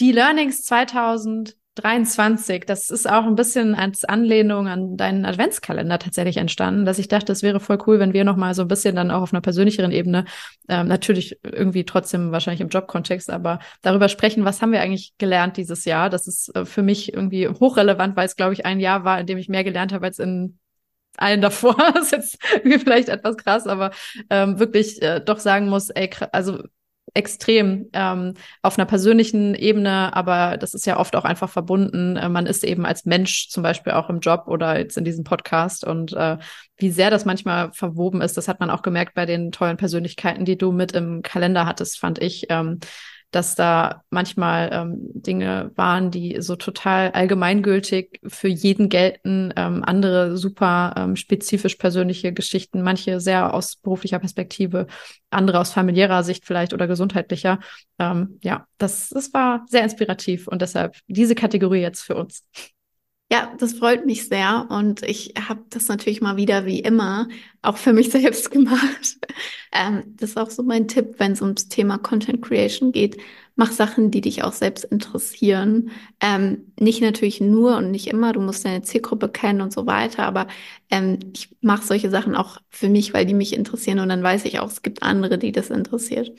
Die Learnings 2000 23, das ist auch ein bisschen als Anlehnung an deinen Adventskalender tatsächlich entstanden, dass ich dachte, es wäre voll cool, wenn wir nochmal so ein bisschen dann auch auf einer persönlicheren Ebene, ähm, natürlich irgendwie trotzdem wahrscheinlich im Jobkontext, aber darüber sprechen, was haben wir eigentlich gelernt dieses Jahr. Das ist äh, für mich irgendwie hochrelevant, weil es, glaube ich, ein Jahr war, in dem ich mehr gelernt habe als in allen davor. das ist jetzt vielleicht etwas krass, aber ähm, wirklich äh, doch sagen muss, ey, also extrem ähm, auf einer persönlichen Ebene, aber das ist ja oft auch einfach verbunden. Äh, man ist eben als Mensch zum Beispiel auch im Job oder jetzt in diesem Podcast und äh, wie sehr das manchmal verwoben ist, das hat man auch gemerkt bei den tollen Persönlichkeiten, die du mit im Kalender hattest, fand ich. Ähm, dass da manchmal ähm, Dinge waren, die so total allgemeingültig für jeden gelten, ähm, andere super ähm, spezifisch persönliche Geschichten, manche sehr aus beruflicher Perspektive, andere aus familiärer Sicht vielleicht oder gesundheitlicher. Ähm, ja, das, das war sehr inspirativ und deshalb diese Kategorie jetzt für uns. Ja, das freut mich sehr und ich habe das natürlich mal wieder wie immer auch für mich selbst gemacht. Ähm, das ist auch so mein Tipp, wenn es ums Thema Content Creation geht. Mach Sachen, die dich auch selbst interessieren. Ähm, nicht natürlich nur und nicht immer, du musst deine Zielgruppe kennen und so weiter, aber ähm, ich mache solche Sachen auch für mich, weil die mich interessieren und dann weiß ich auch, es gibt andere, die das interessiert.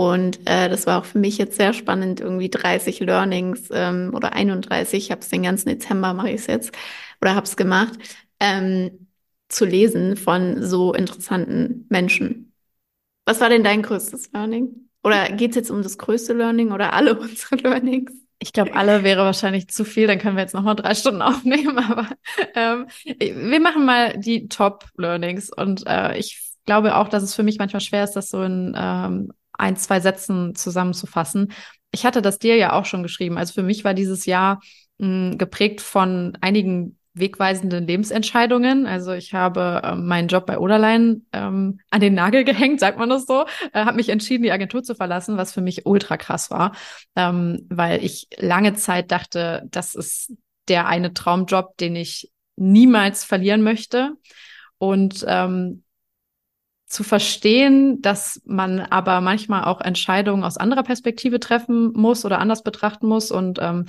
Und äh, das war auch für mich jetzt sehr spannend, irgendwie 30 Learnings ähm, oder 31, ich habe es den ganzen Dezember, mache ich es jetzt, oder habe es gemacht, ähm, zu lesen von so interessanten Menschen. Was war denn dein größtes Learning? Oder geht es jetzt um das größte Learning oder alle unsere Learnings? Ich glaube, alle wäre wahrscheinlich zu viel, dann können wir jetzt nochmal drei Stunden aufnehmen, aber ähm, wir machen mal die Top-Learnings und äh, ich glaube auch, dass es für mich manchmal schwer ist, das so in ähm, ein, zwei Sätzen zusammenzufassen. Ich hatte das dir ja auch schon geschrieben. Also für mich war dieses Jahr mh, geprägt von einigen wegweisenden Lebensentscheidungen. Also ich habe ähm, meinen Job bei Oderlein ähm, an den Nagel gehängt, sagt man das so, äh, habe mich entschieden, die Agentur zu verlassen, was für mich ultra krass war, ähm, weil ich lange Zeit dachte, das ist der eine Traumjob, den ich niemals verlieren möchte. Und ähm, zu verstehen, dass man aber manchmal auch Entscheidungen aus anderer Perspektive treffen muss oder anders betrachten muss und ähm,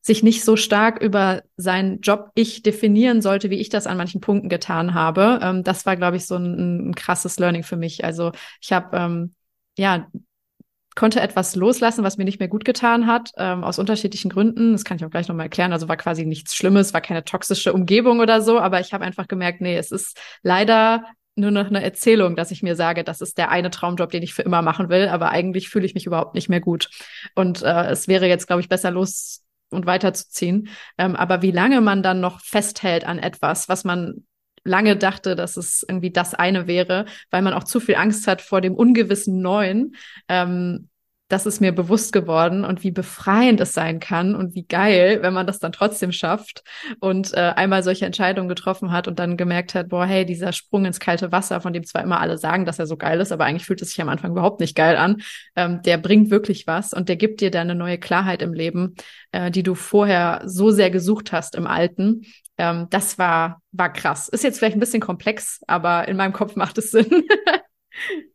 sich nicht so stark über seinen Job ich definieren sollte, wie ich das an manchen Punkten getan habe. Ähm, das war, glaube ich, so ein, ein, krasses Learning für mich. Also ich habe ähm, ja konnte etwas loslassen, was mir nicht mehr gut getan hat, ähm, aus unterschiedlichen Gründen. Das kann ich auch gleich nochmal erklären. Also war quasi nichts Schlimmes, war keine toxische Umgebung oder so, aber ich habe einfach gemerkt, nee, es ist leider nur noch eine Erzählung, dass ich mir sage, das ist der eine Traumjob, den ich für immer machen will, aber eigentlich fühle ich mich überhaupt nicht mehr gut. Und äh, es wäre jetzt, glaube ich, besser los und weiterzuziehen. Ähm, aber wie lange man dann noch festhält an etwas, was man lange dachte, dass es irgendwie das eine wäre, weil man auch zu viel Angst hat vor dem ungewissen Neuen, ähm, das ist mir bewusst geworden und wie befreiend es sein kann und wie geil, wenn man das dann trotzdem schafft und äh, einmal solche Entscheidungen getroffen hat und dann gemerkt hat, boah, hey, dieser Sprung ins kalte Wasser, von dem zwar immer alle sagen, dass er so geil ist, aber eigentlich fühlt es sich am Anfang überhaupt nicht geil an, ähm, der bringt wirklich was und der gibt dir da eine neue Klarheit im Leben, äh, die du vorher so sehr gesucht hast im Alten. Ähm, das war, war krass. Ist jetzt vielleicht ein bisschen komplex, aber in meinem Kopf macht es Sinn.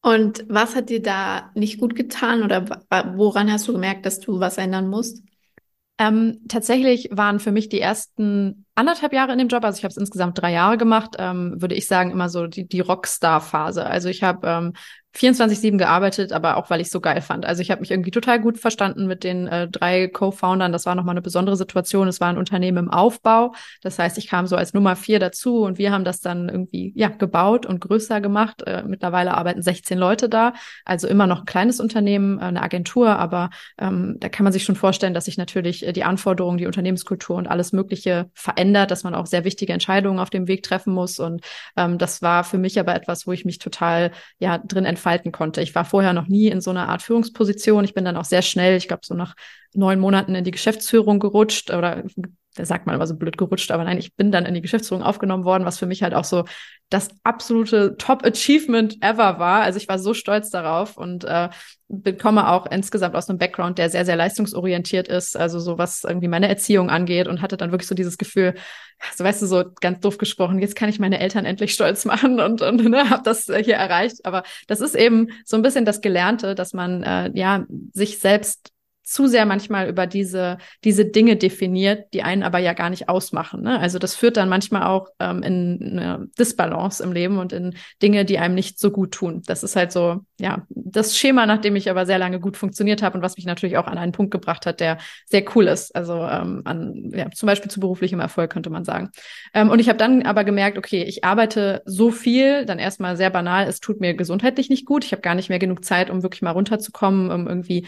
Und was hat dir da nicht gut getan oder woran hast du gemerkt, dass du was ändern musst? Ähm, tatsächlich waren für mich die ersten anderthalb Jahre in dem Job, also ich habe es insgesamt drei Jahre gemacht, ähm, würde ich sagen, immer so die, die Rockstar-Phase. Also ich habe ähm, 24-7 gearbeitet, aber auch weil ich so geil fand. Also ich habe mich irgendwie total gut verstanden mit den äh, drei Co-Foundern. Das war nochmal eine besondere Situation. Es war ein Unternehmen im Aufbau. Das heißt, ich kam so als Nummer vier dazu und wir haben das dann irgendwie ja gebaut und größer gemacht. Äh, mittlerweile arbeiten 16 Leute da. Also immer noch ein kleines Unternehmen, äh, eine Agentur, aber ähm, da kann man sich schon vorstellen, dass sich natürlich äh, die Anforderungen, die Unternehmenskultur und alles Mögliche verändert, dass man auch sehr wichtige Entscheidungen auf dem Weg treffen muss. Und ähm, das war für mich aber etwas, wo ich mich total ja drin entfalten konnte. Ich war vorher noch nie in so einer Art Führungsposition. Ich bin dann auch sehr schnell, ich glaube, so nach neun Monaten in die Geschäftsführung gerutscht oder da sagt man immer so blöd gerutscht, aber nein, ich bin dann in die Geschäftsführung aufgenommen worden, was für mich halt auch so das absolute Top-Achievement ever war. Also ich war so stolz darauf und äh, bekomme auch insgesamt aus einem Background, der sehr, sehr leistungsorientiert ist, also so was irgendwie meine Erziehung angeht und hatte dann wirklich so dieses Gefühl, so weißt du, so ganz doof gesprochen, jetzt kann ich meine Eltern endlich stolz machen und, und ne, habe das hier erreicht. Aber das ist eben so ein bisschen das Gelernte, dass man äh, ja sich selbst zu sehr manchmal über diese, diese Dinge definiert, die einen aber ja gar nicht ausmachen. Ne? Also das führt dann manchmal auch ähm, in eine Disbalance im Leben und in Dinge, die einem nicht so gut tun. Das ist halt so, ja, das Schema, nach dem ich aber sehr lange gut funktioniert habe und was mich natürlich auch an einen Punkt gebracht hat, der sehr cool ist. Also ähm, an, ja, zum Beispiel zu beruflichem Erfolg könnte man sagen. Ähm, und ich habe dann aber gemerkt, okay, ich arbeite so viel, dann erstmal sehr banal, es tut mir gesundheitlich nicht gut. Ich habe gar nicht mehr genug Zeit, um wirklich mal runterzukommen, um irgendwie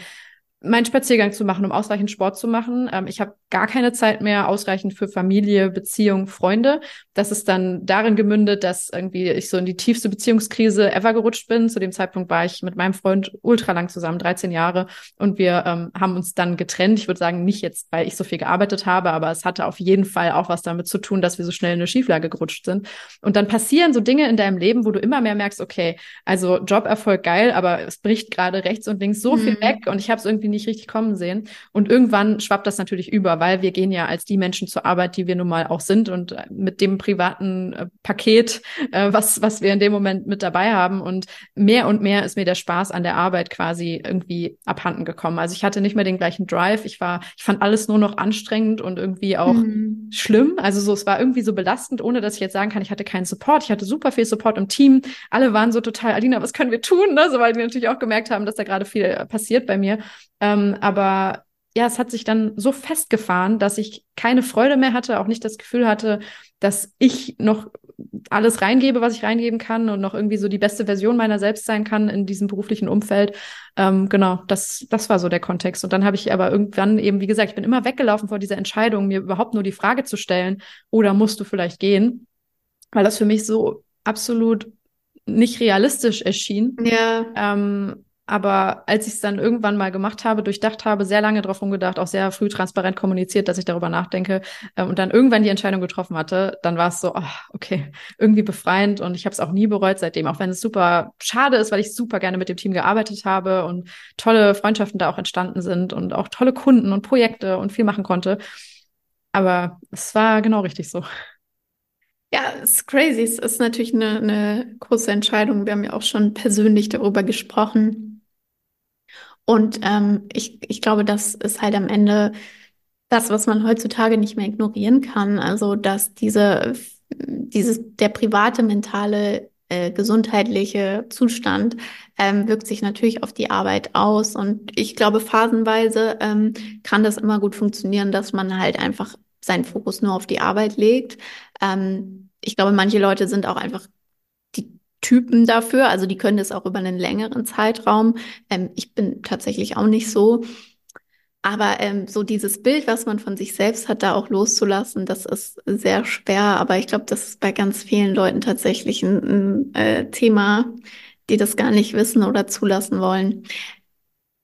meinen Spaziergang zu machen, um ausreichend Sport zu machen. Ähm, ich habe gar keine Zeit mehr ausreichend für Familie, Beziehung, Freunde. Das ist dann darin gemündet, dass irgendwie ich so in die tiefste Beziehungskrise ever gerutscht bin. Zu dem Zeitpunkt war ich mit meinem Freund ultra lang zusammen, 13 Jahre, und wir ähm, haben uns dann getrennt. Ich würde sagen, nicht jetzt, weil ich so viel gearbeitet habe, aber es hatte auf jeden Fall auch was damit zu tun, dass wir so schnell in eine Schieflage gerutscht sind. Und dann passieren so Dinge in deinem Leben, wo du immer mehr merkst, okay, also Joberfolg geil, aber es bricht gerade rechts und links so mhm. viel weg und ich habe es irgendwie nicht richtig kommen sehen. Und irgendwann schwappt das natürlich über, weil wir gehen ja als die Menschen zur Arbeit, die wir nun mal auch sind und äh, mit dem privaten äh, Paket, äh, was, was wir in dem Moment mit dabei haben. Und mehr und mehr ist mir der Spaß an der Arbeit quasi irgendwie abhanden gekommen. Also ich hatte nicht mehr den gleichen Drive. Ich war, ich fand alles nur noch anstrengend und irgendwie auch mhm. schlimm. Also so, es war irgendwie so belastend, ohne dass ich jetzt sagen kann, ich hatte keinen Support. Ich hatte super viel Support im Team. Alle waren so total, Alina, was können wir tun? Ne? So, weil die natürlich auch gemerkt haben, dass da gerade viel äh, passiert bei mir. Ähm, aber ja, es hat sich dann so festgefahren, dass ich keine Freude mehr hatte, auch nicht das Gefühl hatte, dass ich noch alles reingebe, was ich reingeben kann und noch irgendwie so die beste Version meiner selbst sein kann in diesem beruflichen Umfeld. Ähm, genau, das, das war so der Kontext. Und dann habe ich aber irgendwann eben, wie gesagt, ich bin immer weggelaufen vor dieser Entscheidung, mir überhaupt nur die Frage zu stellen, oder musst du vielleicht gehen? Weil das für mich so absolut nicht realistisch erschien. Ja. Ähm, aber als ich es dann irgendwann mal gemacht habe, durchdacht habe, sehr lange drauf rumgedacht, auch sehr früh transparent kommuniziert, dass ich darüber nachdenke äh, und dann irgendwann die Entscheidung getroffen hatte, dann war es so, oh, okay, irgendwie befreiend und ich habe es auch nie bereut seitdem, auch wenn es super schade ist, weil ich super gerne mit dem Team gearbeitet habe und tolle Freundschaften da auch entstanden sind und auch tolle Kunden und Projekte und viel machen konnte. Aber es war genau richtig so. Ja, es ist crazy. Es ist natürlich eine, eine große Entscheidung. Wir haben ja auch schon persönlich darüber gesprochen. Und ähm, ich, ich glaube, das ist halt am Ende das, was man heutzutage nicht mehr ignorieren kann. Also, dass diese, dieses, der private mentale äh, gesundheitliche Zustand ähm, wirkt sich natürlich auf die Arbeit aus. Und ich glaube, phasenweise ähm, kann das immer gut funktionieren, dass man halt einfach seinen Fokus nur auf die Arbeit legt. Ähm, ich glaube, manche Leute sind auch einfach Typen dafür. Also die können das auch über einen längeren Zeitraum. Ähm, ich bin tatsächlich auch nicht so. Aber ähm, so dieses Bild, was man von sich selbst hat, da auch loszulassen, das ist sehr schwer. Aber ich glaube, das ist bei ganz vielen Leuten tatsächlich ein, ein äh, Thema, die das gar nicht wissen oder zulassen wollen.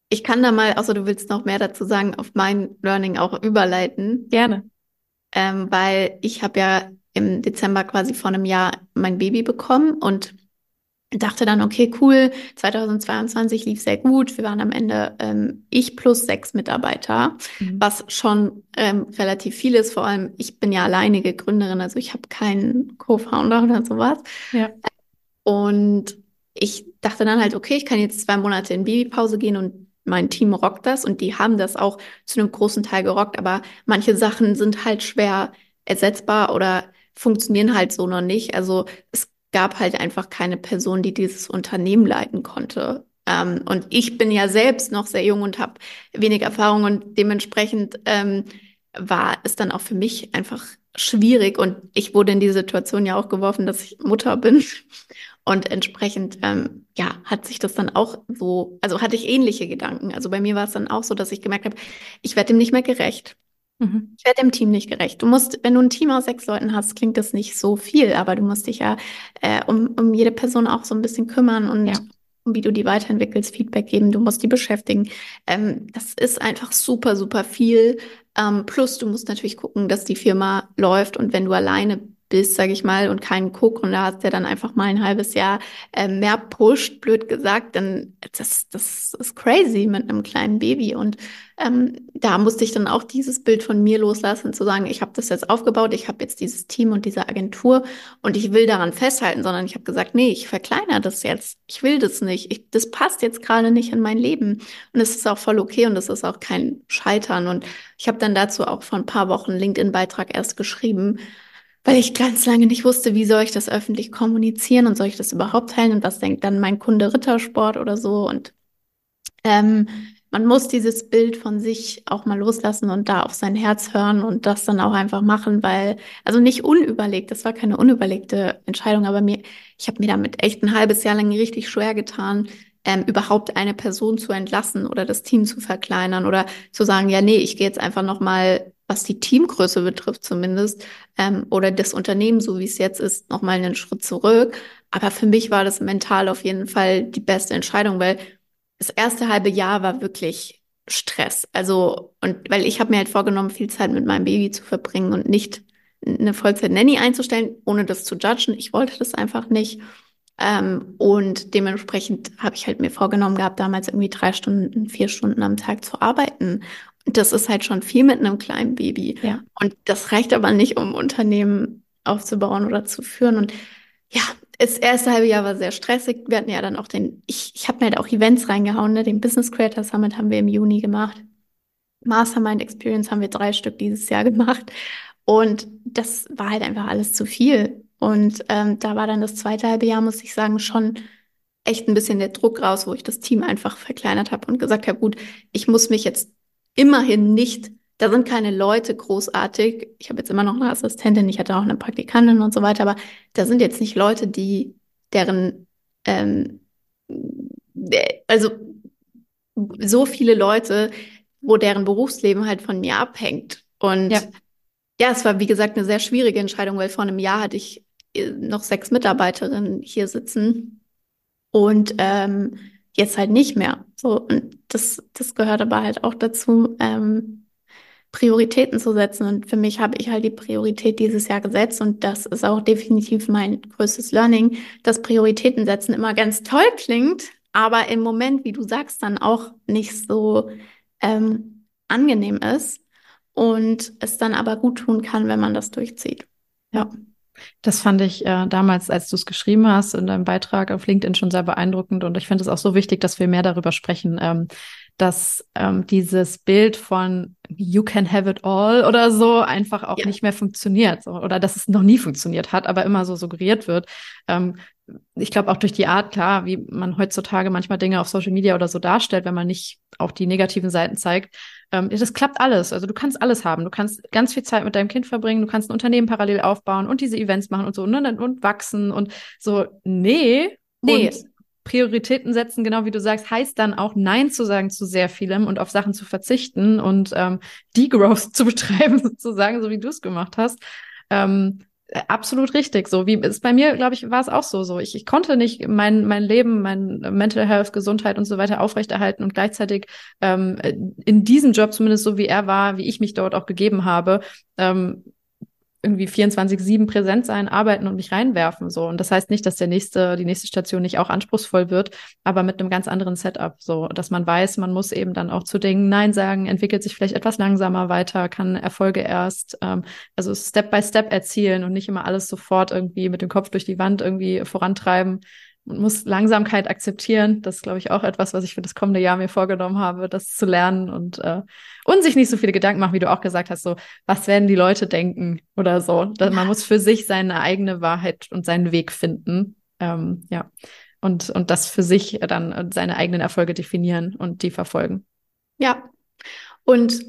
Ich kann da mal, außer du willst noch mehr dazu sagen, auf mein Learning auch überleiten. Gerne. Ähm, weil ich habe ja im Dezember quasi vor einem Jahr mein Baby bekommen und dachte dann, okay, cool, 2022 lief sehr gut. Wir waren am Ende ähm, ich plus sechs Mitarbeiter, mhm. was schon ähm, relativ viel ist. Vor allem, ich bin ja alleinige Gründerin, also ich habe keinen Co-Founder oder sowas. Ja. Und ich dachte dann halt, okay, ich kann jetzt zwei Monate in Babypause gehen und mein Team rockt das und die haben das auch zu einem großen Teil gerockt, aber manche Sachen sind halt schwer ersetzbar oder funktionieren halt so noch nicht. Also es gab halt einfach keine Person, die dieses Unternehmen leiten konnte. Ähm, und ich bin ja selbst noch sehr jung und habe wenig Erfahrung und dementsprechend ähm, war es dann auch für mich einfach schwierig und ich wurde in die Situation ja auch geworfen, dass ich Mutter bin. Und entsprechend, ähm, ja, hat sich das dann auch so, also hatte ich ähnliche Gedanken. Also bei mir war es dann auch so, dass ich gemerkt habe, ich werde dem nicht mehr gerecht. Mhm. Ich werde dem Team nicht gerecht. Du musst, wenn du ein Team aus sechs Leuten hast, klingt das nicht so viel, aber du musst dich ja äh, um, um jede Person auch so ein bisschen kümmern und ja. um wie du die weiterentwickelst, Feedback geben, du musst die beschäftigen. Ähm, das ist einfach super, super viel. Ähm, plus, du musst natürlich gucken, dass die Firma läuft und wenn du alleine bist, sage ich mal, und keinen Co-Gründer hast, der dann einfach mal ein halbes Jahr äh, mehr pusht, blöd gesagt, dann das, das ist crazy mit einem kleinen Baby. Und ähm, da musste ich dann auch dieses Bild von mir loslassen, zu sagen, ich habe das jetzt aufgebaut, ich habe jetzt dieses Team und diese Agentur und ich will daran festhalten, sondern ich habe gesagt, nee, ich verkleinere das jetzt. Ich will das nicht. Ich, das passt jetzt gerade nicht in mein Leben. Und es ist auch voll okay und es ist auch kein Scheitern. Und ich habe dann dazu auch vor ein paar Wochen LinkedIn-Beitrag erst geschrieben, weil ich ganz lange nicht wusste, wie soll ich das öffentlich kommunizieren und soll ich das überhaupt teilen und was denkt dann mein Kunde Rittersport oder so. Und ähm, man muss dieses Bild von sich auch mal loslassen und da auf sein Herz hören und das dann auch einfach machen, weil, also nicht unüberlegt, das war keine unüberlegte Entscheidung, aber mir, ich habe mir damit echt ein halbes Jahr lang richtig schwer getan, ähm, überhaupt eine Person zu entlassen oder das Team zu verkleinern oder zu sagen, ja, nee, ich gehe jetzt einfach nochmal was die Teamgröße betrifft zumindest, ähm, oder das Unternehmen, so wie es jetzt ist, nochmal einen Schritt zurück. Aber für mich war das mental auf jeden Fall die beste Entscheidung, weil das erste halbe Jahr war wirklich Stress. Also, und weil ich habe mir halt vorgenommen, viel Zeit mit meinem Baby zu verbringen und nicht eine Vollzeit-Nanny einzustellen, ohne das zu judgen. Ich wollte das einfach nicht. Ähm, und dementsprechend habe ich halt mir vorgenommen gehabt, damals irgendwie drei Stunden, vier Stunden am Tag zu arbeiten das ist halt schon viel mit einem kleinen Baby. Ja. Und das reicht aber nicht, um Unternehmen aufzubauen oder zu führen. Und ja, das erste halbe Jahr war sehr stressig. Wir hatten ja dann auch den, ich, ich habe mir halt auch Events reingehauen, ne? Den Business Creator Summit haben wir im Juni gemacht. Mastermind Experience haben wir drei Stück dieses Jahr gemacht. Und das war halt einfach alles zu viel. Und ähm, da war dann das zweite halbe Jahr, muss ich sagen, schon echt ein bisschen der Druck raus, wo ich das Team einfach verkleinert habe und gesagt habe, gut, ich muss mich jetzt immerhin nicht, da sind keine Leute großartig. Ich habe jetzt immer noch eine Assistentin, ich hatte auch eine Praktikantin und so weiter, aber da sind jetzt nicht Leute, die deren, ähm, also so viele Leute, wo deren Berufsleben halt von mir abhängt. Und ja. ja, es war wie gesagt eine sehr schwierige Entscheidung, weil vor einem Jahr hatte ich äh, noch sechs Mitarbeiterinnen hier sitzen und ähm, jetzt halt nicht mehr. So, und das, das gehört aber halt auch dazu, ähm, Prioritäten zu setzen. Und für mich habe ich halt die Priorität dieses Jahr gesetzt und das ist auch definitiv mein größtes Learning, dass Prioritäten setzen immer ganz toll klingt, aber im Moment, wie du sagst, dann auch nicht so ähm, angenehm ist und es dann aber gut tun kann, wenn man das durchzieht. Ja. Das fand ich äh, damals, als du es geschrieben hast, in deinem Beitrag auf LinkedIn schon sehr beeindruckend. Und ich finde es auch so wichtig, dass wir mehr darüber sprechen, ähm, dass ähm, dieses Bild von You can have it all oder so einfach auch ja. nicht mehr funktioniert. So, oder dass es noch nie funktioniert hat, aber immer so suggeriert wird. Ähm, ich glaube auch durch die Art, klar, wie man heutzutage manchmal Dinge auf Social Media oder so darstellt, wenn man nicht auch die negativen Seiten zeigt, ähm, das klappt alles. Also du kannst alles haben. Du kannst ganz viel Zeit mit deinem Kind verbringen, du kannst ein Unternehmen parallel aufbauen und diese Events machen und so und, ne, und, und wachsen und so. Nee. Nee. Und Prioritäten setzen, genau wie du sagst, heißt dann auch Nein zu sagen zu sehr vielem und auf Sachen zu verzichten und ähm, Degrowth zu betreiben, sozusagen, so wie du es gemacht hast. Ähm, äh, absolut richtig. So wie ist bei mir, glaube ich, war es auch so. So ich, ich konnte nicht mein mein Leben, mein Mental Health, Gesundheit und so weiter aufrechterhalten und gleichzeitig ähm, in diesem Job zumindest so wie er war, wie ich mich dort auch gegeben habe, ähm, irgendwie 24-7 präsent sein, arbeiten und mich reinwerfen. So. Und das heißt nicht, dass der nächste, die nächste Station nicht auch anspruchsvoll wird, aber mit einem ganz anderen Setup. So, dass man weiß, man muss eben dann auch zu Dingen Nein sagen, entwickelt sich vielleicht etwas langsamer weiter, kann Erfolge erst, ähm, also Step by Step erzielen und nicht immer alles sofort irgendwie mit dem Kopf durch die Wand irgendwie vorantreiben und muss Langsamkeit akzeptieren. Das ist, glaube ich, auch etwas, was ich für das kommende Jahr mir vorgenommen habe, das zu lernen und, äh, und sich nicht so viele Gedanken machen, wie du auch gesagt hast, so, was werden die Leute denken oder so. Dass man muss für sich seine eigene Wahrheit und seinen Weg finden. Ähm, ja. Und, und das für sich dann seine eigenen Erfolge definieren und die verfolgen. Ja. Und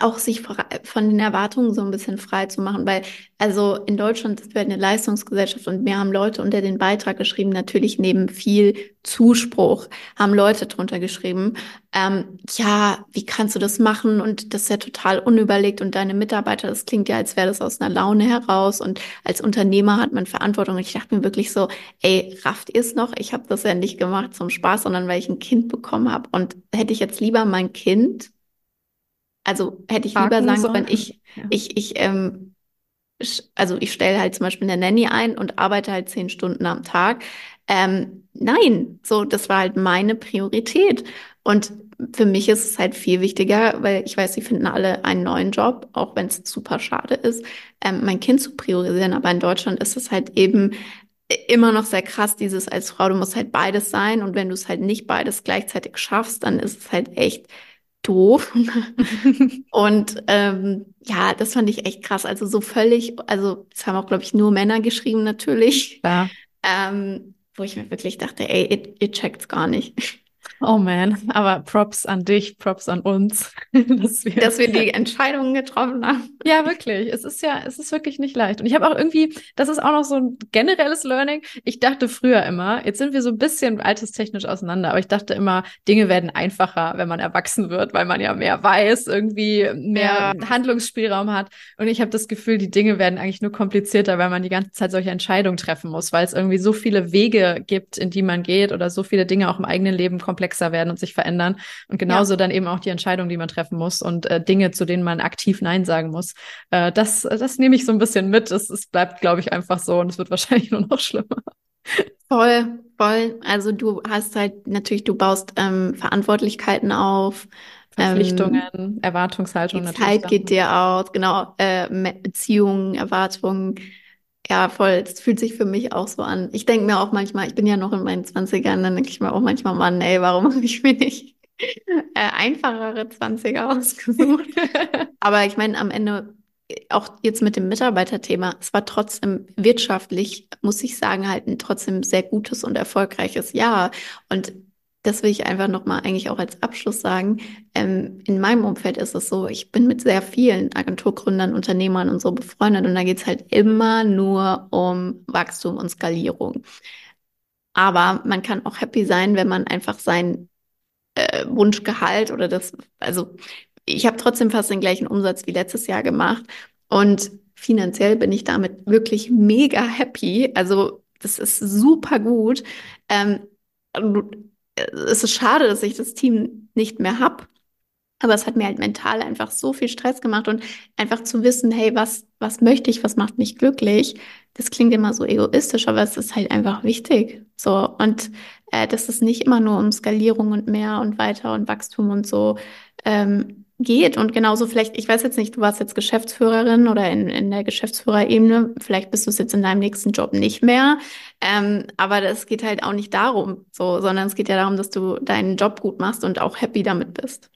auch sich von den Erwartungen so ein bisschen frei zu machen, weil also in Deutschland sind wir eine Leistungsgesellschaft und mir haben Leute unter den Beitrag geschrieben, natürlich neben viel Zuspruch haben Leute drunter geschrieben, ähm, ja, wie kannst du das machen? Und das ist ja total unüberlegt und deine Mitarbeiter, das klingt ja, als wäre das aus einer Laune heraus und als Unternehmer hat man Verantwortung. Und ich dachte mir wirklich so, ey, rafft ihr es noch? Ich habe das ja nicht gemacht zum Spaß, sondern weil ich ein Kind bekommen habe und hätte ich jetzt lieber mein Kind also hätte ich lieber sagen sollen, ich, ja. ich, ich, ähm, also ich stelle halt zum Beispiel eine Nanny ein und arbeite halt zehn Stunden am Tag. Ähm, nein, so, das war halt meine Priorität. Und für mich ist es halt viel wichtiger, weil ich weiß, sie finden alle einen neuen Job, auch wenn es super schade ist, ähm, mein Kind zu priorisieren. Aber in Deutschland ist es halt eben immer noch sehr krass, dieses als Frau, du musst halt beides sein. Und wenn du es halt nicht beides gleichzeitig schaffst, dann ist es halt echt doof. und ähm, ja, das fand ich echt krass. Also so völlig, also das haben auch, glaube ich, nur Männer geschrieben natürlich. Ja. Ähm, wo ich mir wirklich dachte, ey, ihr, ihr checkt's gar nicht. Oh man, aber Props an dich, Props an uns, dass wir, dass wir die Entscheidungen getroffen haben. Ja, wirklich. Es ist ja, es ist wirklich nicht leicht. Und ich habe auch irgendwie, das ist auch noch so ein generelles Learning. Ich dachte früher immer, jetzt sind wir so ein bisschen alterstechnisch auseinander, aber ich dachte immer, Dinge werden einfacher, wenn man erwachsen wird, weil man ja mehr weiß, irgendwie mehr ja. Handlungsspielraum hat. Und ich habe das Gefühl, die Dinge werden eigentlich nur komplizierter, weil man die ganze Zeit solche Entscheidungen treffen muss, weil es irgendwie so viele Wege gibt, in die man geht oder so viele Dinge auch im eigenen Leben komplett komplexer werden und sich verändern. Und genauso ja. dann eben auch die Entscheidungen, die man treffen muss und äh, Dinge, zu denen man aktiv Nein sagen muss. Äh, das, das nehme ich so ein bisschen mit. Es, es bleibt, glaube ich, einfach so und es wird wahrscheinlich nur noch schlimmer. Voll, voll. Also du hast halt natürlich, du baust ähm, Verantwortlichkeiten auf. Verpflichtungen, ähm, Erwartungshaltungen. Die Zeit geht dir aus, genau, äh, Beziehungen, Erwartungen. Ja, voll. Es fühlt sich für mich auch so an. Ich denke mir auch manchmal, ich bin ja noch in meinen Zwanzigern, dann denke ich mir auch manchmal, Mann, ey, warum habe ich mir nicht äh, einfachere Zwanziger ausgesucht? Aber ich meine, am Ende, auch jetzt mit dem Mitarbeiterthema, es war trotzdem wirtschaftlich, muss ich sagen, halt ein trotzdem sehr gutes und erfolgreiches Jahr. Und das will ich einfach nochmal eigentlich auch als Abschluss sagen. Ähm, in meinem Umfeld ist es so, ich bin mit sehr vielen Agenturgründern, Unternehmern und so befreundet und da geht es halt immer nur um Wachstum und Skalierung. Aber man kann auch happy sein, wenn man einfach sein äh, Wunschgehalt oder das, also ich habe trotzdem fast den gleichen Umsatz wie letztes Jahr gemacht und finanziell bin ich damit wirklich mega happy. Also das ist super gut. Ähm, es ist schade, dass ich das Team nicht mehr habe. Aber es hat mir halt mental einfach so viel Stress gemacht und einfach zu wissen, hey, was, was möchte ich, was macht mich glücklich? Das klingt immer so egoistisch, aber es ist halt einfach wichtig. So. Und äh, dass es nicht immer nur um Skalierung und mehr und weiter und Wachstum und so ähm, geht. Und genauso vielleicht, ich weiß jetzt nicht, du warst jetzt Geschäftsführerin oder in, in der Geschäftsführerebene, vielleicht bist du es jetzt in deinem nächsten Job nicht mehr. Ähm, aber das geht halt auch nicht darum, so, sondern es geht ja darum, dass du deinen Job gut machst und auch happy damit bist.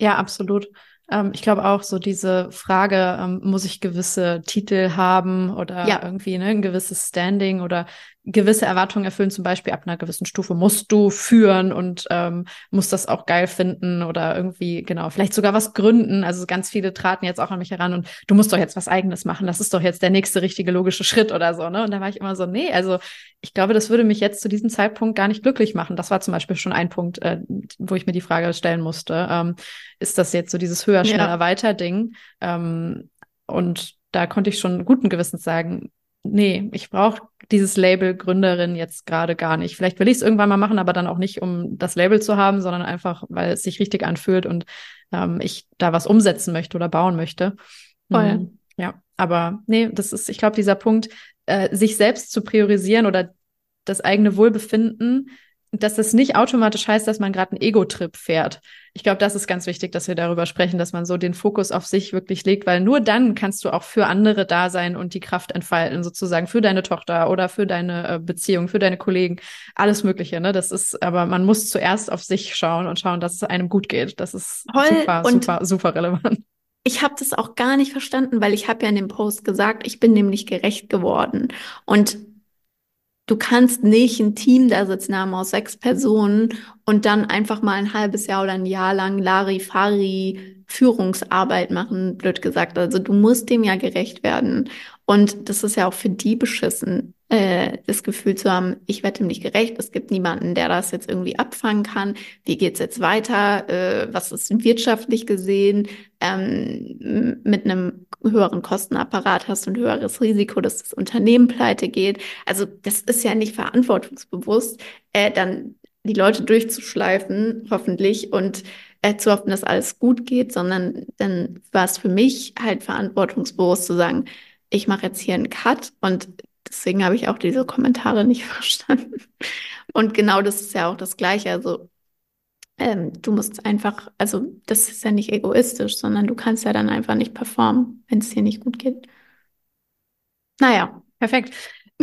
Ja, absolut. Ähm, ich glaube auch so diese Frage, ähm, muss ich gewisse Titel haben oder ja. irgendwie ne, ein gewisses Standing oder gewisse Erwartungen erfüllen, zum Beispiel ab einer gewissen Stufe musst du führen und ähm, musst das auch geil finden oder irgendwie, genau, vielleicht sogar was gründen. Also ganz viele traten jetzt auch an mich heran und du musst doch jetzt was eigenes machen. Das ist doch jetzt der nächste richtige logische Schritt oder so, ne? Und da war ich immer so, nee, also ich glaube, das würde mich jetzt zu diesem Zeitpunkt gar nicht glücklich machen. Das war zum Beispiel schon ein Punkt, äh, wo ich mir die Frage stellen musste. Ähm, ist das jetzt so dieses höher, schneller, ja. weiter Ding? Ähm, und da konnte ich schon guten Gewissens sagen, nee, ich brauche dieses Label Gründerin jetzt gerade gar nicht. Vielleicht will ich es irgendwann mal machen, aber dann auch nicht, um das Label zu haben, sondern einfach, weil es sich richtig anfühlt und ähm, ich da was umsetzen möchte oder bauen möchte. Voll. Mhm, ja, aber nee, das ist, ich glaube, dieser Punkt, äh, sich selbst zu priorisieren oder das eigene Wohlbefinden dass das nicht automatisch heißt, dass man gerade einen Ego-Trip fährt. Ich glaube, das ist ganz wichtig, dass wir darüber sprechen, dass man so den Fokus auf sich wirklich legt, weil nur dann kannst du auch für andere da sein und die Kraft entfalten, sozusagen für deine Tochter oder für deine äh, Beziehung, für deine Kollegen, alles Mögliche. Ne? Das ist, aber man muss zuerst auf sich schauen und schauen, dass es einem gut geht. Das ist Voll. super, super, super relevant. Ich habe das auch gar nicht verstanden, weil ich habe ja in dem Post gesagt, ich bin nämlich gerecht geworden. Und Du kannst nicht ein Team da sitzen haben aus sechs Personen und dann einfach mal ein halbes Jahr oder ein Jahr lang Larifari Führungsarbeit machen, blöd gesagt. Also du musst dem ja gerecht werden. Und das ist ja auch für die beschissen, äh, das Gefühl zu haben, ich werde dem nicht gerecht, es gibt niemanden, der das jetzt irgendwie abfangen kann. Wie geht's jetzt weiter? Äh, was ist wirtschaftlich gesehen? Ähm, mit einem höheren Kostenapparat hast du ein höheres Risiko, dass das Unternehmen pleite geht. Also das ist ja nicht verantwortungsbewusst, äh, dann die Leute durchzuschleifen, hoffentlich, und äh, zu hoffen, dass alles gut geht, sondern dann war es für mich halt verantwortungsbewusst zu sagen, ich mache jetzt hier einen Cut und deswegen habe ich auch diese Kommentare nicht verstanden. Und genau das ist ja auch das Gleiche. Also ähm, du musst einfach, also das ist ja nicht egoistisch, sondern du kannst ja dann einfach nicht performen, wenn es dir nicht gut geht. Naja. Perfekt.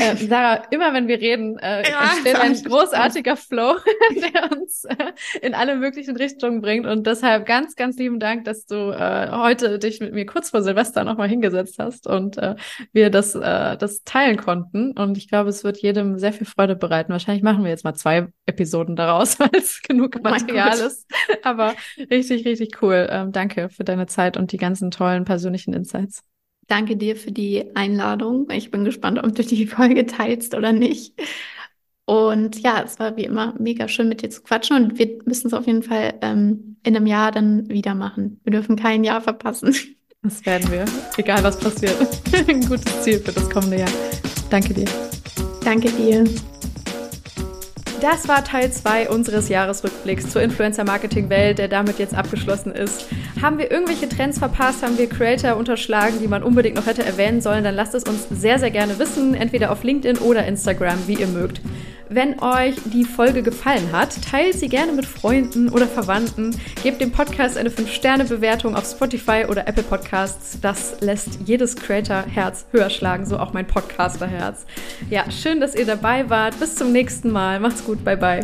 Äh, Sarah, immer wenn wir reden, äh, ja, entsteht ein großartiger Flow, der uns äh, in alle möglichen Richtungen bringt. Und deshalb ganz, ganz lieben Dank, dass du äh, heute dich mit mir kurz vor Silvester nochmal hingesetzt hast und äh, wir das, äh, das teilen konnten. Und ich glaube, es wird jedem sehr viel Freude bereiten. Wahrscheinlich machen wir jetzt mal zwei Episoden daraus, weil es genug oh Material ist. Aber richtig, richtig cool. Ähm, danke für deine Zeit und die ganzen tollen persönlichen Insights. Danke dir für die Einladung. Ich bin gespannt, ob du die Folge teilst oder nicht. Und ja, es war wie immer mega schön mit dir zu quatschen und wir müssen es auf jeden Fall ähm, in einem Jahr dann wieder machen. Wir dürfen kein Jahr verpassen. Das werden wir, egal was passiert. Ein gutes Ziel für das kommende Jahr. Danke dir. Danke dir. Das war Teil 2 unseres Jahresrückblicks zur Influencer-Marketing-Welt, der damit jetzt abgeschlossen ist. Haben wir irgendwelche Trends verpasst? Haben wir Creator unterschlagen, die man unbedingt noch hätte erwähnen sollen? Dann lasst es uns sehr, sehr gerne wissen, entweder auf LinkedIn oder Instagram, wie ihr mögt. Wenn euch die Folge gefallen hat, teilt sie gerne mit Freunden oder Verwandten. Gebt dem Podcast eine 5-Sterne-Bewertung auf Spotify oder Apple Podcasts. Das lässt jedes Creator-Herz höher schlagen, so auch mein Podcaster-Herz. Ja, schön, dass ihr dabei wart. Bis zum nächsten Mal. Macht's gut. Bye, bye.